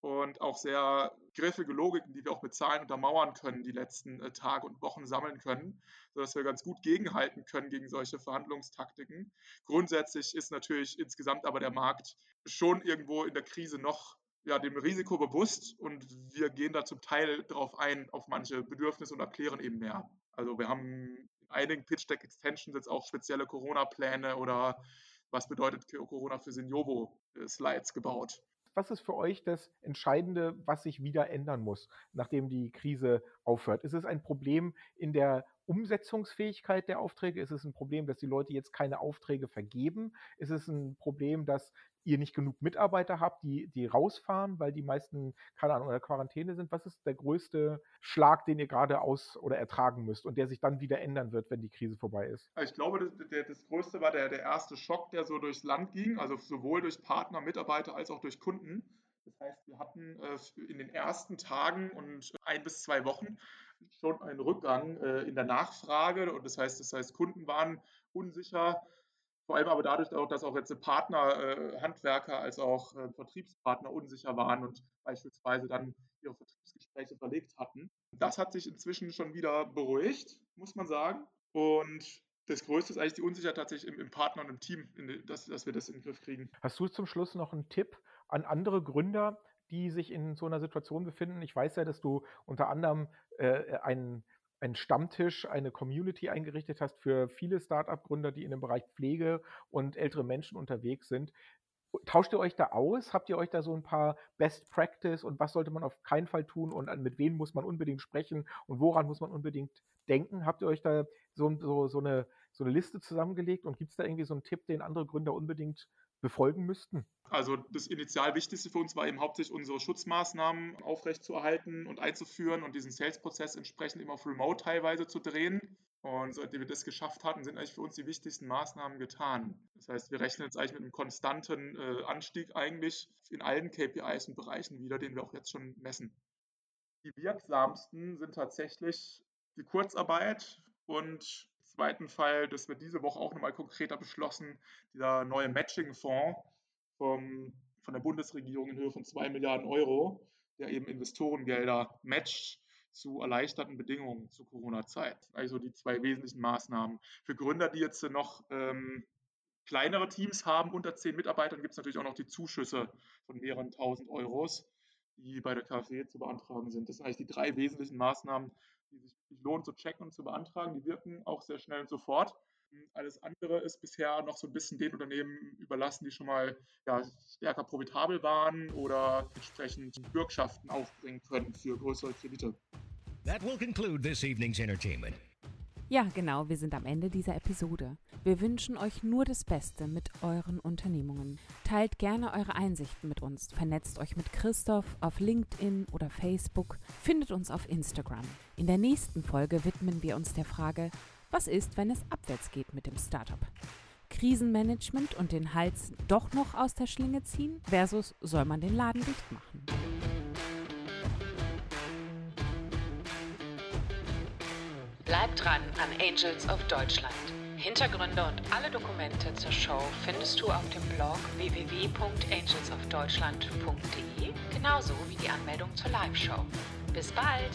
und auch sehr griffige Logiken, die wir auch mit Zahlen untermauern können, die letzten äh, Tage und Wochen sammeln können, sodass wir ganz gut gegenhalten können gegen solche Verhandlungstaktiken. Grundsätzlich ist natürlich insgesamt aber der Markt schon irgendwo in der Krise noch ja, dem Risiko bewusst und wir gehen da zum Teil darauf ein, auf manche Bedürfnisse und erklären eben mehr. Also wir haben in einigen Pitch Deck Extensions jetzt auch spezielle Corona-Pläne oder was bedeutet Corona für Seniovo-Slides äh, gebaut was ist für euch das Entscheidende, was sich wieder ändern muss, nachdem die Krise aufhört? Ist es ein Problem in der Umsetzungsfähigkeit der Aufträge? Ist es ein Problem, dass die Leute jetzt keine Aufträge vergeben? Ist es ein Problem, dass ihr nicht genug Mitarbeiter habt, die, die rausfahren, weil die meisten, keine Ahnung, in der Quarantäne sind? Was ist der größte Schlag, den ihr gerade aus- oder ertragen müsst und der sich dann wieder ändern wird, wenn die Krise vorbei ist? Ich glaube, das, der, das Größte war der, der erste Schock, der so durchs Land ging, also sowohl durch Partner, Mitarbeiter als auch durch Kunden. Das heißt, wir hatten äh, in den ersten Tagen und ein bis zwei Wochen schon einen Rückgang äh, in der Nachfrage. Und das heißt, das heißt, Kunden waren unsicher. Vor allem aber dadurch auch, dass auch jetzt Partner, äh, Handwerker als auch äh, Vertriebspartner unsicher waren und beispielsweise dann ihre Vertriebsgespräche verlegt hatten. Das hat sich inzwischen schon wieder beruhigt, muss man sagen. Und das Größte ist eigentlich die Unsicherheit tatsächlich im, im Partner und im Team, in, dass, dass wir das in den Griff kriegen. Hast du zum Schluss noch einen Tipp an andere Gründer, die sich in so einer Situation befinden? Ich weiß ja, dass du unter anderem äh, einen, einen Stammtisch, eine Community eingerichtet hast für viele Startup-Gründer, die in dem Bereich Pflege und ältere Menschen unterwegs sind. Tauscht ihr euch da aus? Habt ihr euch da so ein paar Best Practice und was sollte man auf keinen Fall tun und mit wem muss man unbedingt sprechen und woran muss man unbedingt denken? Habt ihr euch da so, so, so, eine, so eine Liste zusammengelegt und gibt es da irgendwie so einen Tipp, den andere Gründer unbedingt befolgen müssten? Also das initial Wichtigste für uns war eben hauptsächlich unsere Schutzmaßnahmen aufrechtzuerhalten und einzuführen und diesen Sales-Prozess entsprechend eben auf Remote teilweise zu drehen. Und seitdem wir das geschafft hatten, sind eigentlich für uns die wichtigsten Maßnahmen getan. Das heißt, wir rechnen jetzt eigentlich mit einem konstanten äh, Anstieg eigentlich in allen KPIs und Bereichen wieder, den wir auch jetzt schon messen. Die wirksamsten sind tatsächlich die Kurzarbeit und zweiten Fall, das wird diese Woche auch nochmal konkreter beschlossen, dieser neue Matching-Fonds von der Bundesregierung in Höhe von 2 Milliarden Euro, der eben Investorengelder matcht zu erleichterten Bedingungen zur Corona-Zeit. Also die zwei wesentlichen Maßnahmen. Für Gründer, die jetzt noch ähm, kleinere Teams haben, unter zehn Mitarbeitern, gibt es natürlich auch noch die Zuschüsse von mehreren tausend Euros, die bei der KfW zu beantragen sind. Das sind eigentlich die drei wesentlichen Maßnahmen, die sich lohnt zu checken und zu beantragen. Die wirken auch sehr schnell und sofort. Alles andere ist bisher noch so ein bisschen den Unternehmen überlassen, die schon mal ja, stärker profitabel waren oder entsprechend Bürgschaften aufbringen können für größere Kredite. That will conclude this evening's entertainment. Ja, genau, wir sind am Ende dieser Episode. Wir wünschen euch nur das Beste mit euren Unternehmungen. Teilt gerne eure Einsichten mit uns, vernetzt euch mit Christoph auf LinkedIn oder Facebook, findet uns auf Instagram. In der nächsten Folge widmen wir uns der Frage, was ist, wenn es abwärts geht mit dem Startup? Krisenmanagement und den Hals doch noch aus der Schlinge ziehen versus soll man den Laden dicht machen? Dran an Angels of Deutschland. Hintergründe und alle Dokumente zur Show findest du auf dem Blog www.angelsofdeutschland.de, genauso wie die Anmeldung zur Live-Show. Bis bald!